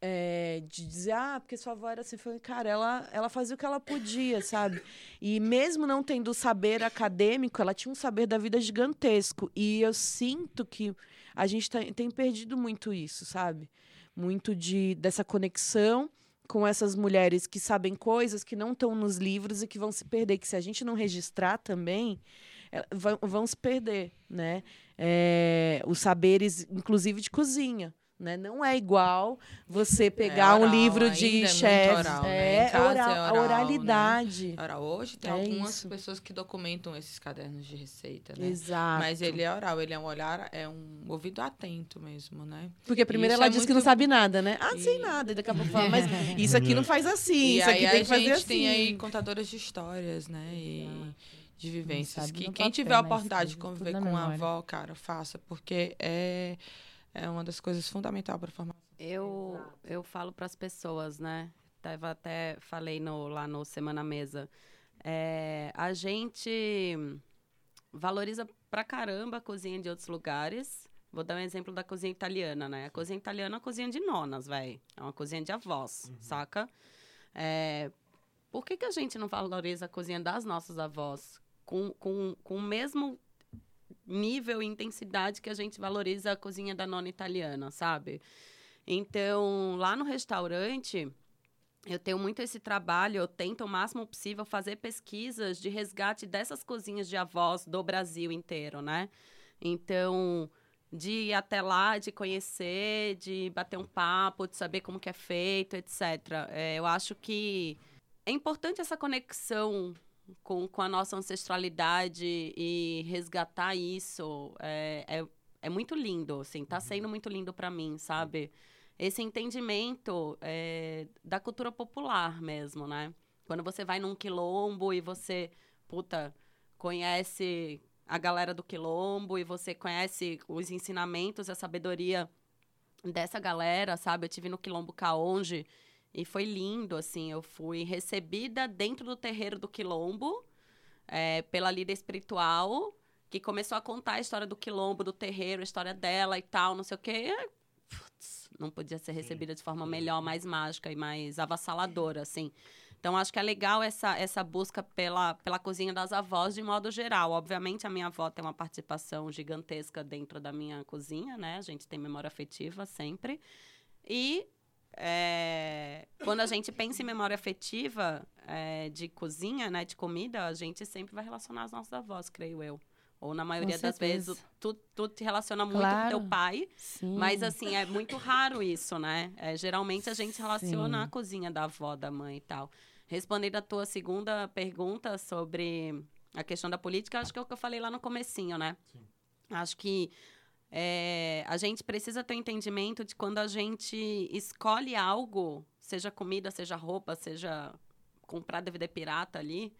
É, de dizer, ah, porque sua avó era assim. Falei, cara, ela, ela fazia o que ela podia, sabe? E mesmo não tendo saber acadêmico, ela tinha um saber da vida gigantesco. E eu sinto que a gente tá, tem perdido muito isso, sabe? Muito de, dessa conexão com essas mulheres que sabem coisas que não estão nos livros e que vão se perder. Que se a gente não registrar também, é, vão, vão se perder, né? É, os saberes, inclusive de cozinha. Né? Não é igual você é pegar é oral, um livro de chefes. É, né? é, oral, é oral, a oralidade. Né? Oral. Hoje tem é algumas isso. pessoas que documentam esses cadernos de receita, né? Exato. Mas ele é oral, ele é um olhar, é um ouvido atento mesmo, né? Porque primeiro ela é diz muito... que não sabe nada, né? Ah, e... sei nada, daqui a pouco fala, mas isso aqui não faz assim, e isso aqui tem que fazer assim. A gente tem aí contadoras de histórias, né? E de vivências. Que quem tiver a oportunidade de conviver com a avó, cara, faça, porque é é uma das coisas fundamentais para a formação. Eu, eu falo para as pessoas, né? Tava até falei no, lá no Semana Mesa. É, a gente valoriza pra caramba a cozinha de outros lugares. Vou dar um exemplo da cozinha italiana, né? A cozinha italiana é uma cozinha de nonas, velho. É uma cozinha de avós, uhum. saca? É, por que, que a gente não valoriza a cozinha das nossas avós? Com, com, com o mesmo nível e intensidade que a gente valoriza a cozinha da nona italiana, sabe? Então, lá no restaurante, eu tenho muito esse trabalho, eu tento o máximo possível fazer pesquisas de resgate dessas cozinhas de avós do Brasil inteiro, né? Então, de ir até lá, de conhecer, de bater um papo, de saber como que é feito, etc. É, eu acho que é importante essa conexão com, com a nossa ancestralidade e resgatar isso é, é, é muito lindo, assim, tá sendo muito lindo para mim, sabe? Esse entendimento é, da cultura popular mesmo, né? Quando você vai num quilombo e você, puta, conhece a galera do quilombo e você conhece os ensinamentos, a sabedoria dessa galera, sabe? Eu tive no quilombo Caonge e foi lindo, assim. Eu fui recebida dentro do terreiro do Quilombo é, pela líder espiritual, que começou a contar a história do Quilombo, do terreiro, a história dela e tal, não sei o quê. Putz, não podia ser recebida de forma melhor, mais mágica e mais avassaladora, assim. Então, acho que é legal essa, essa busca pela, pela cozinha das avós de modo geral. Obviamente, a minha avó tem uma participação gigantesca dentro da minha cozinha, né? A gente tem memória afetiva sempre. E é, quando a gente pensa em memória afetiva é, de cozinha, né, de comida, a gente sempre vai relacionar as nossas avós, creio eu. Ou na maioria das vezes, tu, tu te relaciona muito claro. com teu pai. Sim. Mas, assim, é muito raro isso, né? É, geralmente a gente relaciona Sim. a cozinha da avó, da mãe e tal. Respondendo a tua segunda pergunta sobre a questão da política, acho que é o que eu falei lá no comecinho, né? Sim. Acho que é, a gente precisa ter um entendimento de quando a gente escolhe algo, seja comida, seja roupa, seja comprar DVD pirata ali,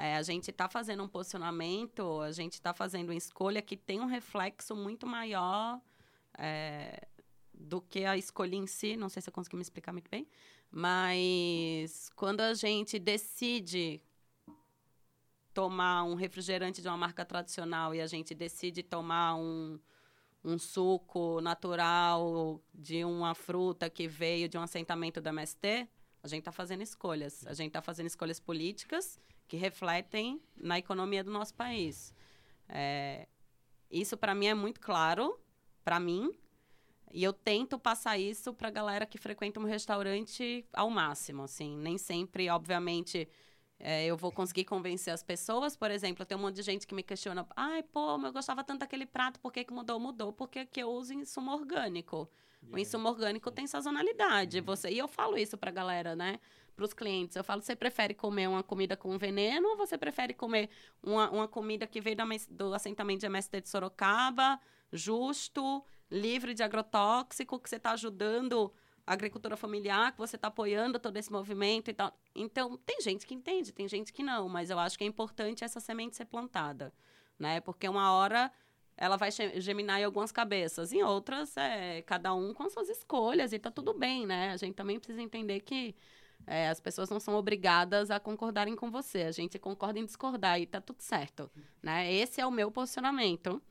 É, a gente está fazendo um posicionamento, a gente está fazendo uma escolha que tem um reflexo muito maior é, do que a escolha em si. Não sei se eu consegui me explicar muito bem, mas quando a gente decide tomar um refrigerante de uma marca tradicional e a gente decide tomar um, um suco natural de uma fruta que veio de um assentamento do MST, a gente está fazendo escolhas. A gente está fazendo escolhas políticas que refletem na economia do nosso país. É, isso, para mim, é muito claro, para mim, e eu tento passar isso para a galera que frequenta um restaurante ao máximo, assim. Nem sempre, obviamente, é, eu vou conseguir convencer as pessoas. Por exemplo, tem um monte de gente que me questiona. Ai, pô, eu gostava tanto daquele prato, por que, que mudou? Mudou porque que eu uso insumo orgânico. O insumo orgânico tem sazonalidade. Uhum. Você, e eu falo isso para a galera, né? Para os clientes. Eu falo, você prefere comer uma comida com veneno ou você prefere comer uma, uma comida que veio da, do assentamento de MST de Sorocaba, justo, livre de agrotóxico, que você está ajudando agricultura familiar, que você está apoiando todo esse movimento e tal. Então, tem gente que entende, tem gente que não, mas eu acho que é importante essa semente ser plantada, né? Porque uma hora ela vai geminar em algumas cabeças, em outras, é cada um com suas escolhas e tá tudo bem, né? A gente também precisa entender que é, as pessoas não são obrigadas a concordarem com você. A gente concorda em discordar e tá tudo certo, né? Esse é o meu posicionamento.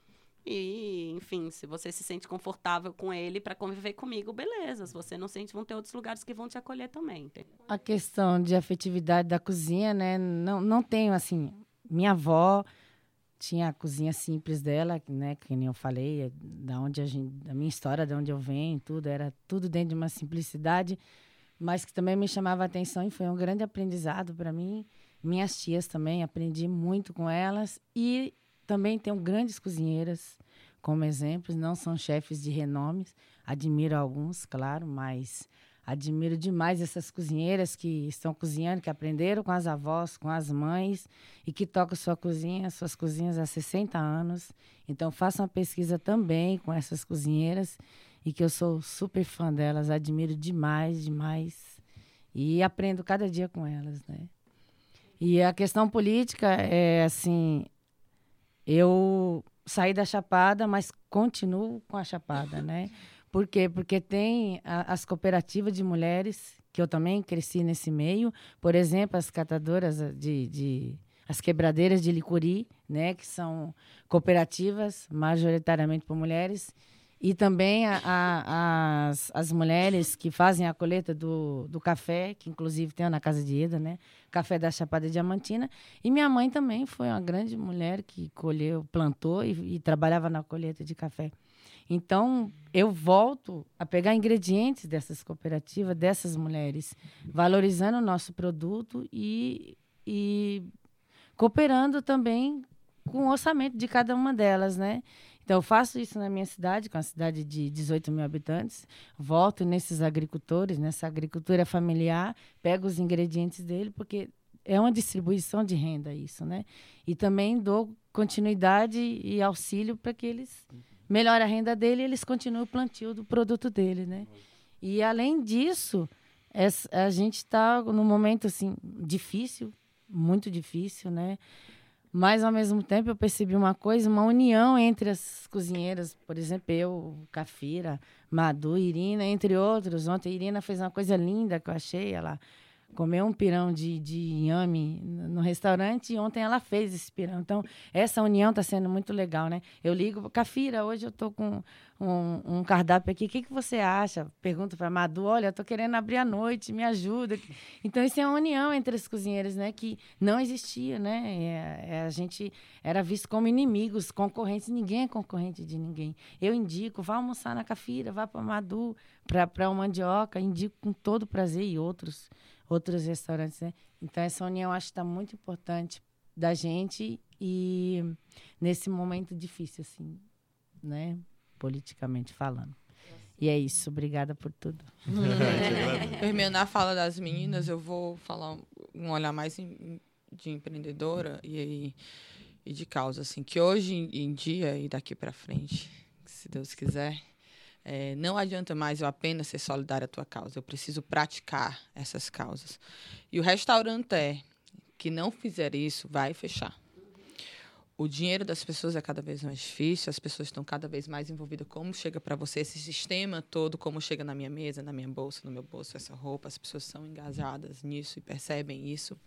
E, enfim, se você se sente confortável com ele para conviver comigo, beleza. Se você não sente, vão ter outros lugares que vão te acolher também. A questão de afetividade da cozinha, né? Não, não tenho, assim, minha avó tinha a cozinha simples dela, né? Que nem eu falei, da onde a gente, da minha história, de onde eu venho, tudo era tudo dentro de uma simplicidade, mas que também me chamava a atenção e foi um grande aprendizado para mim. Minhas tias também aprendi muito com elas e também tenho grandes cozinheiras como exemplos, não são chefes de renomes, admiro alguns, claro, mas Admiro demais essas cozinheiras que estão cozinhando, que aprenderam com as avós, com as mães e que tocam sua cozinha, suas cozinhas há 60 anos. Então, façam uma pesquisa também com essas cozinheiras e que eu sou super fã delas, admiro demais, demais e aprendo cada dia com elas, né? E a questão política é assim, eu saí da Chapada, mas continuo com a Chapada, né? Por quê? Porque tem a, as cooperativas de mulheres, que eu também cresci nesse meio. Por exemplo, as catadoras de, de as quebradeiras de licuri, né, que são cooperativas majoritariamente por mulheres, e também a, a, as, as mulheres que fazem a colheita do, do café, que inclusive tem na Casa de Ida, né, café da Chapada Diamantina. E minha mãe também foi uma grande mulher que colheu, plantou e, e trabalhava na colheita de café. Então, eu volto a pegar ingredientes dessas cooperativas, dessas mulheres, valorizando o nosso produto e, e cooperando também com o orçamento de cada uma delas, né? Então, eu faço isso na minha cidade, com a cidade de 18 mil habitantes. Volto nesses agricultores, nessa agricultura familiar, pego os ingredientes dele, porque é uma distribuição de renda isso, né? E também dou continuidade e auxílio para que eles melhora a renda dele e eles continuam o plantio do produto dele, né? E além disso, a gente está num momento assim difícil, muito difícil, né? Mas ao mesmo tempo eu percebi uma coisa, uma união entre as cozinheiras, por exemplo, eu, Cafira, Madu, Irina, entre outros. Ontem Irina fez uma coisa linda que eu achei, ela comeu um pirão de, de inhame no restaurante e ontem ela fez esse pirão. Então, essa união está sendo muito legal, né? Eu ligo, Cafira, hoje eu estou com um, um, cardápio aqui, o que, que você acha? Pergunto para a Madu, olha, eu estou querendo abrir à noite, me ajuda. Então, isso é uma união entre as cozinheiras, né? Que não existia, né? É, é, a gente era visto como inimigos, concorrentes. Ninguém é concorrente de ninguém. Eu indico, vá almoçar na Cafira, vá para a Madu, para o Mandioca, indico com todo prazer e outros outros restaurantes, né? Então essa união acho que está muito importante da gente e nesse momento difícil assim, né, politicamente falando. E é isso, obrigada por tudo. Terminando a fala das meninas, eu vou falar um olhar mais de empreendedora e, e de causa, assim, que hoje em dia e daqui para frente, se Deus quiser, é, não adianta mais eu apenas ser solidária à tua causa, eu preciso praticar essas causas. E o restaurante é que não fizer isso vai fechar. O dinheiro das pessoas é cada vez mais difícil, as pessoas estão cada vez mais envolvidas. Como chega para você esse sistema todo, como chega na minha mesa, na minha bolsa, no meu bolso, essa roupa, as pessoas são engajadas nisso e percebem isso.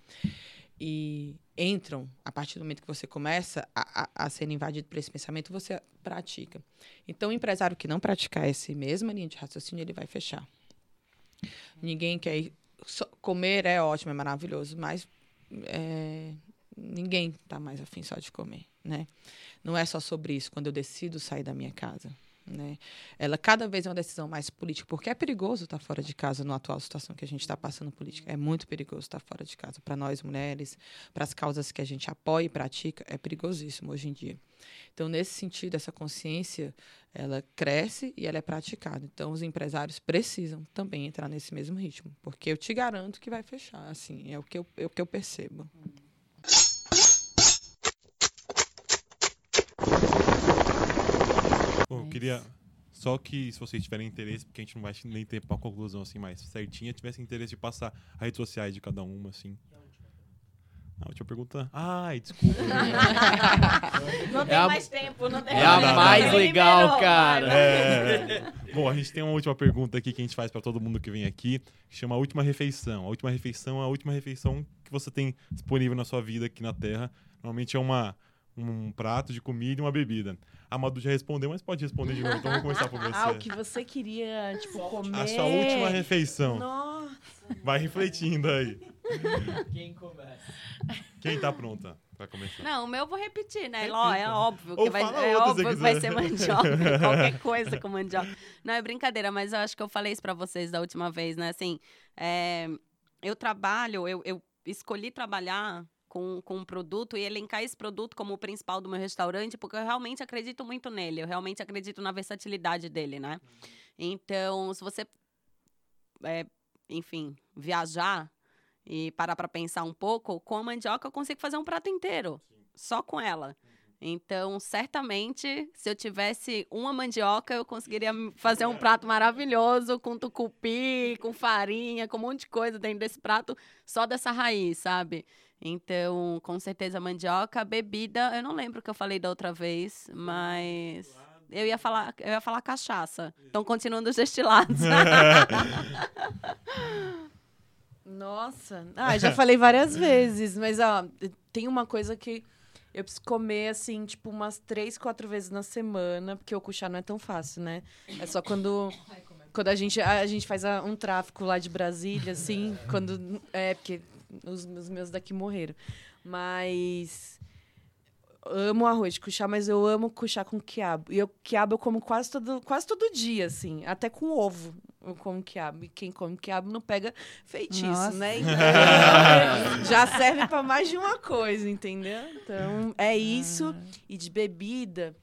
E entram, a partir do momento que você começa a, a, a ser invadido por esse pensamento, você pratica. Então, o empresário que não praticar essa mesma linha de raciocínio, ele vai fechar. Ninguém quer ir, comer é ótimo, é maravilhoso, mas é, ninguém está mais afim só de comer, né? Não é só sobre isso quando eu decido sair da minha casa, né? Ela cada vez é uma decisão mais política, porque é perigoso estar fora de casa na atual situação que a gente está passando política. É muito perigoso estar fora de casa para nós mulheres, para as causas que a gente apoia e pratica, é perigosíssimo hoje em dia. Então, nesse sentido, essa consciência ela cresce e ela é praticada. Então, os empresários precisam também entrar nesse mesmo ritmo, porque eu te garanto que vai fechar. Assim, é o que eu, é o que eu percebo. Bom, eu queria só que se vocês tiverem interesse, porque a gente não vai nem ter uma conclusão assim mais certinha, tivesse interesse de passar as redes sociais de cada uma, assim. A última pergunta. Ai, desculpa. não tem É a- mais tempo, não tem É a Não, não, mais não. legal, Liberou, cara. É. Bom, a gente tem uma última pergunta aqui que a gente faz para todo mundo que vem aqui, que chama a última refeição. A última refeição é a última refeição que você tem disponível na sua vida aqui na Terra. Normalmente é uma um prato de comida e uma bebida. A Madu já respondeu, mas pode responder de novo. Então vamos começar por você. Ah, o que você queria, tipo, comer. A sua última refeição. Nossa. Vai refletindo aí. Quem começa? Quem tá pronta pra começar? Não, o meu eu vou repetir, né? Repita. É óbvio Ou que vai, é óbvio que vai ser mandioca, qualquer coisa com mandioca. Não, é brincadeira, mas eu acho que eu falei isso pra vocês da última vez, né? Assim, é, eu trabalho, eu, eu escolhi trabalhar com, com um produto e elencar esse produto como o principal do meu restaurante, porque eu realmente acredito muito nele, eu realmente acredito na versatilidade dele, né? Então, se você, é, enfim, viajar e parar para pensar um pouco, com a mandioca eu consigo fazer um prato inteiro, só com ela. Então, certamente, se eu tivesse uma mandioca, eu conseguiria fazer um prato maravilhoso com tucupi, com farinha, com um monte de coisa dentro desse prato, só dessa raiz, sabe? Então, com certeza, mandioca, bebida, eu não lembro o que eu falei da outra vez, mas eu ia falar, eu ia falar cachaça. Então, continuando os destilados. Nossa. Ah, já falei várias vezes, mas ó, tem uma coisa que eu preciso comer assim, tipo, umas três, quatro vezes na semana, porque o cuchá não é tão fácil, né? É só quando quando a gente a, gente faz a- um tráfico lá de Brasília, assim, quando é porque os, os meus daqui morreram. Mas amo arroz de cuchá, mas eu amo cuchá com quiabo. E eu quiabo eu como quase todo, quase todo dia, assim, até com ovo. Eu como quiabo. E quem come quiabo não pega feitiço, Nossa. né? Então, já serve para mais de uma coisa, entendeu? Então, é isso. E de bebida,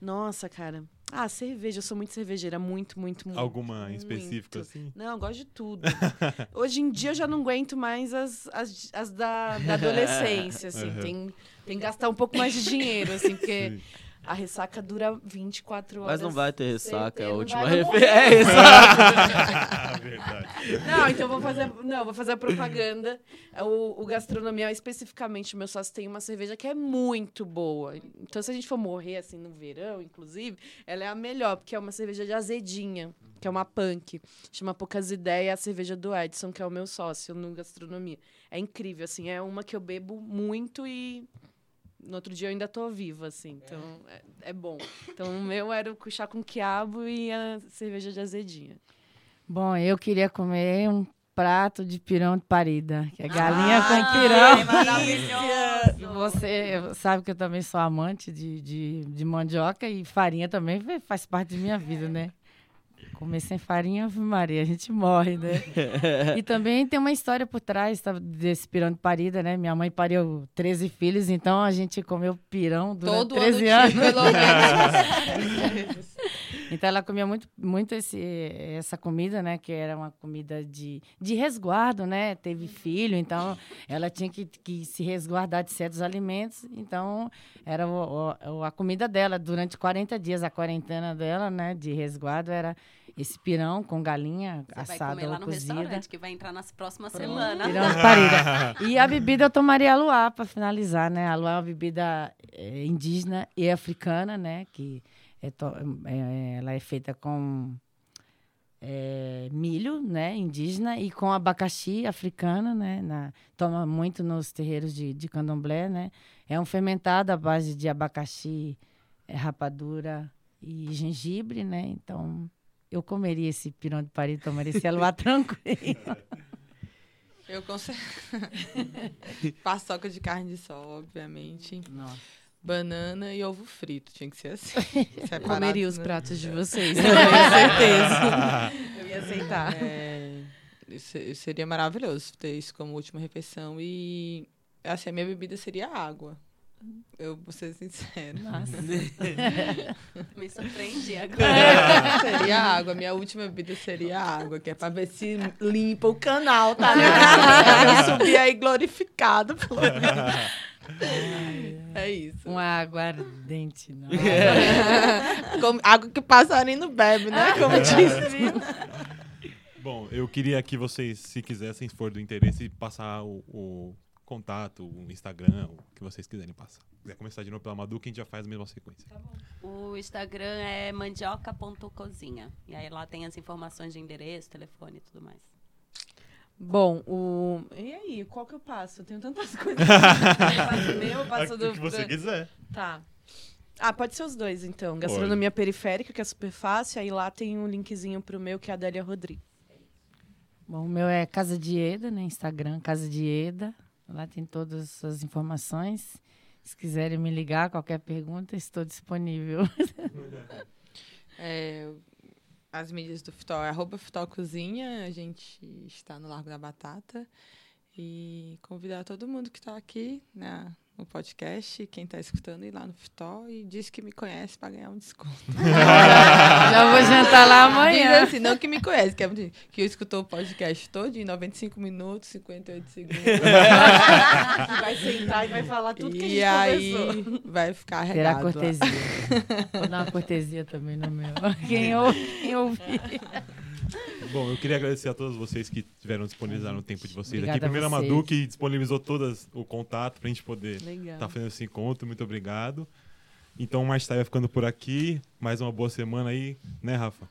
nossa, cara. Ah, cerveja. Eu sou muito cervejeira. Muito, muito, muito. Alguma em específico assim? Não, eu gosto de tudo. Hoje em dia eu já não aguento mais as, as, as da, da adolescência, assim. Uhum. Tem, tem que gastar um pouco mais de dinheiro, assim, porque Sim. A ressaca dura 24 horas. Mas não vai ter ressaca, é a última referência. É, exato. Verdade. Não, então vou fazer, não, vou fazer a propaganda. O, o gastronomia, especificamente, o meu sócio tem uma cerveja que é muito boa. Então, se a gente for morrer assim no verão, inclusive, ela é a melhor, porque é uma cerveja de azedinha, que é uma punk. Chama Poucas Ideias, a cerveja do Edson, que é o meu sócio no gastronomia. É incrível, assim, é uma que eu bebo muito e no outro dia eu ainda tô viva, assim. Então, é, é bom. Então, o meu era o chá com quiabo e a cerveja de azedinha. Bom, eu queria comer um prato de pirão de parida, que é galinha Ai, com pirão. maravilhoso. E você sabe que eu também sou amante de, de, de mandioca e farinha também fa- faz parte de minha vida, né? Comer sem farinha, Maria, a gente morre, né? e também tem uma história por trás tá, desse pirão de parida, né? Minha mãe pariu 13 filhos, então a gente comeu pirão durante Todo 13 ano anos. pelo menos. Então ela comia muito, muito esse, essa comida, né? Que era uma comida de, de resguardo, né? Teve filho, então ela tinha que, que se resguardar de certos alimentos. Então era o- o- a comida dela durante 40 dias, a quarentena dela, né? De resguardo era esse pirão com galinha Você vai assada comer lá ou no cozida. restaurante, que vai entrar nas próximas Pronto, semanas. Pirão de parida. E a bebida eu tomaria a luá para finalizar, né? A luá é uma bebida é, indígena e africana, né? Que é to- é- ela é feita com é, milho, né? Indígena e com abacaxi africano, né? Na, toma muito nos terreiros de, de candomblé, né? É um fermentado à base de abacaxi, é, rapadura e gengibre, né? Então eu comeria esse pirão de parida, tomaria esse aluá tranquilo. Eu consigo. Paçoca de carne de sol, obviamente. Nossa. Banana e ovo frito. Tinha que ser assim. separados, Comeria os né? pratos de vocês, também, certeza. Eu ia aceitar. É, seria maravilhoso ter isso como última refeição. E assim, a minha bebida seria água. Eu vou ser sincera. Me surpreendi agora. seria água. Minha última bebida seria água, que é pra ver se limpa o canal, tá? Eu subir aí glorificado. pelo menos. É isso. Uma água ardente, não. Como- água que passarinho não bebe, né? Como disse. Bom, eu queria que vocês, se quisessem, se for do interesse, passar o, o contato, o Instagram, o que vocês quiserem passar. Se quiser começar de novo pela Madu, que a gente já faz a mesma sequência. O Instagram é mandioca.cozinha. E aí lá tem as informações de endereço, telefone e tudo mais. Bom, o. E aí, qual que eu passo? Eu tenho tantas coisas. eu passo o meu, eu passo do. o que você quiser. Tá. Ah, pode ser os dois, então. Gastronomia periférica, que é super fácil. Aí lá tem um linkzinho pro meu, que é a Adélia Rodrigues. Bom, o meu é Casa de Eda, né? Instagram, Casa de Eda. Lá tem todas as informações. Se quiserem me ligar, qualquer pergunta, estou disponível. É, as mídias do Futol é arroba Futol Cozinha. A gente está no Largo da Batata. E convidar todo mundo que está aqui na, no podcast, quem está escutando, ir lá no Futol e diz que me conhece para ganhar um desconto. Já vou jantar lá Diz amanhã. assim, não que me conhece, que, é, que escutou o podcast todo em 95 minutos, 58 segundos. vai sentar e vai falar tudo que a gente e aí conversou. vai ficar Terá regado lá. cortesia. Vou dar uma cortesia também no meu. Quem ouve, quem ouvir. Bom, eu queria agradecer a todos vocês que tiveram disponibilizado o tempo de vocês Obrigada aqui. Primeiro a a vocês. Madu, que disponibilizou todas o contato pra gente poder estar fazendo esse encontro. Muito obrigado. Então, o Mais Tarde vai ficando por aqui. Mais uma boa semana aí, né, Rafa?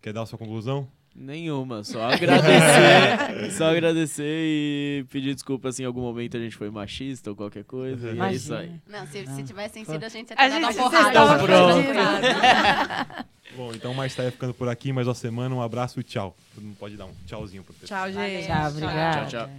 Quer dar a sua conclusão? Nenhuma, só agradecer. só agradecer e pedir desculpa se em algum momento a gente foi machista ou qualquer coisa. E é isso aí. Imagina. Não, se, se tivessem sido, a gente ia ter dado uma gente porrada. Pronto. pronto. Bom, então Mais Tarde vai ficando por aqui. Mais uma semana. Um abraço e tchau. Todo mundo pode dar um tchauzinho pro pessoal. Tchau, gente. Tchau, obrigada. Tchau, tchau.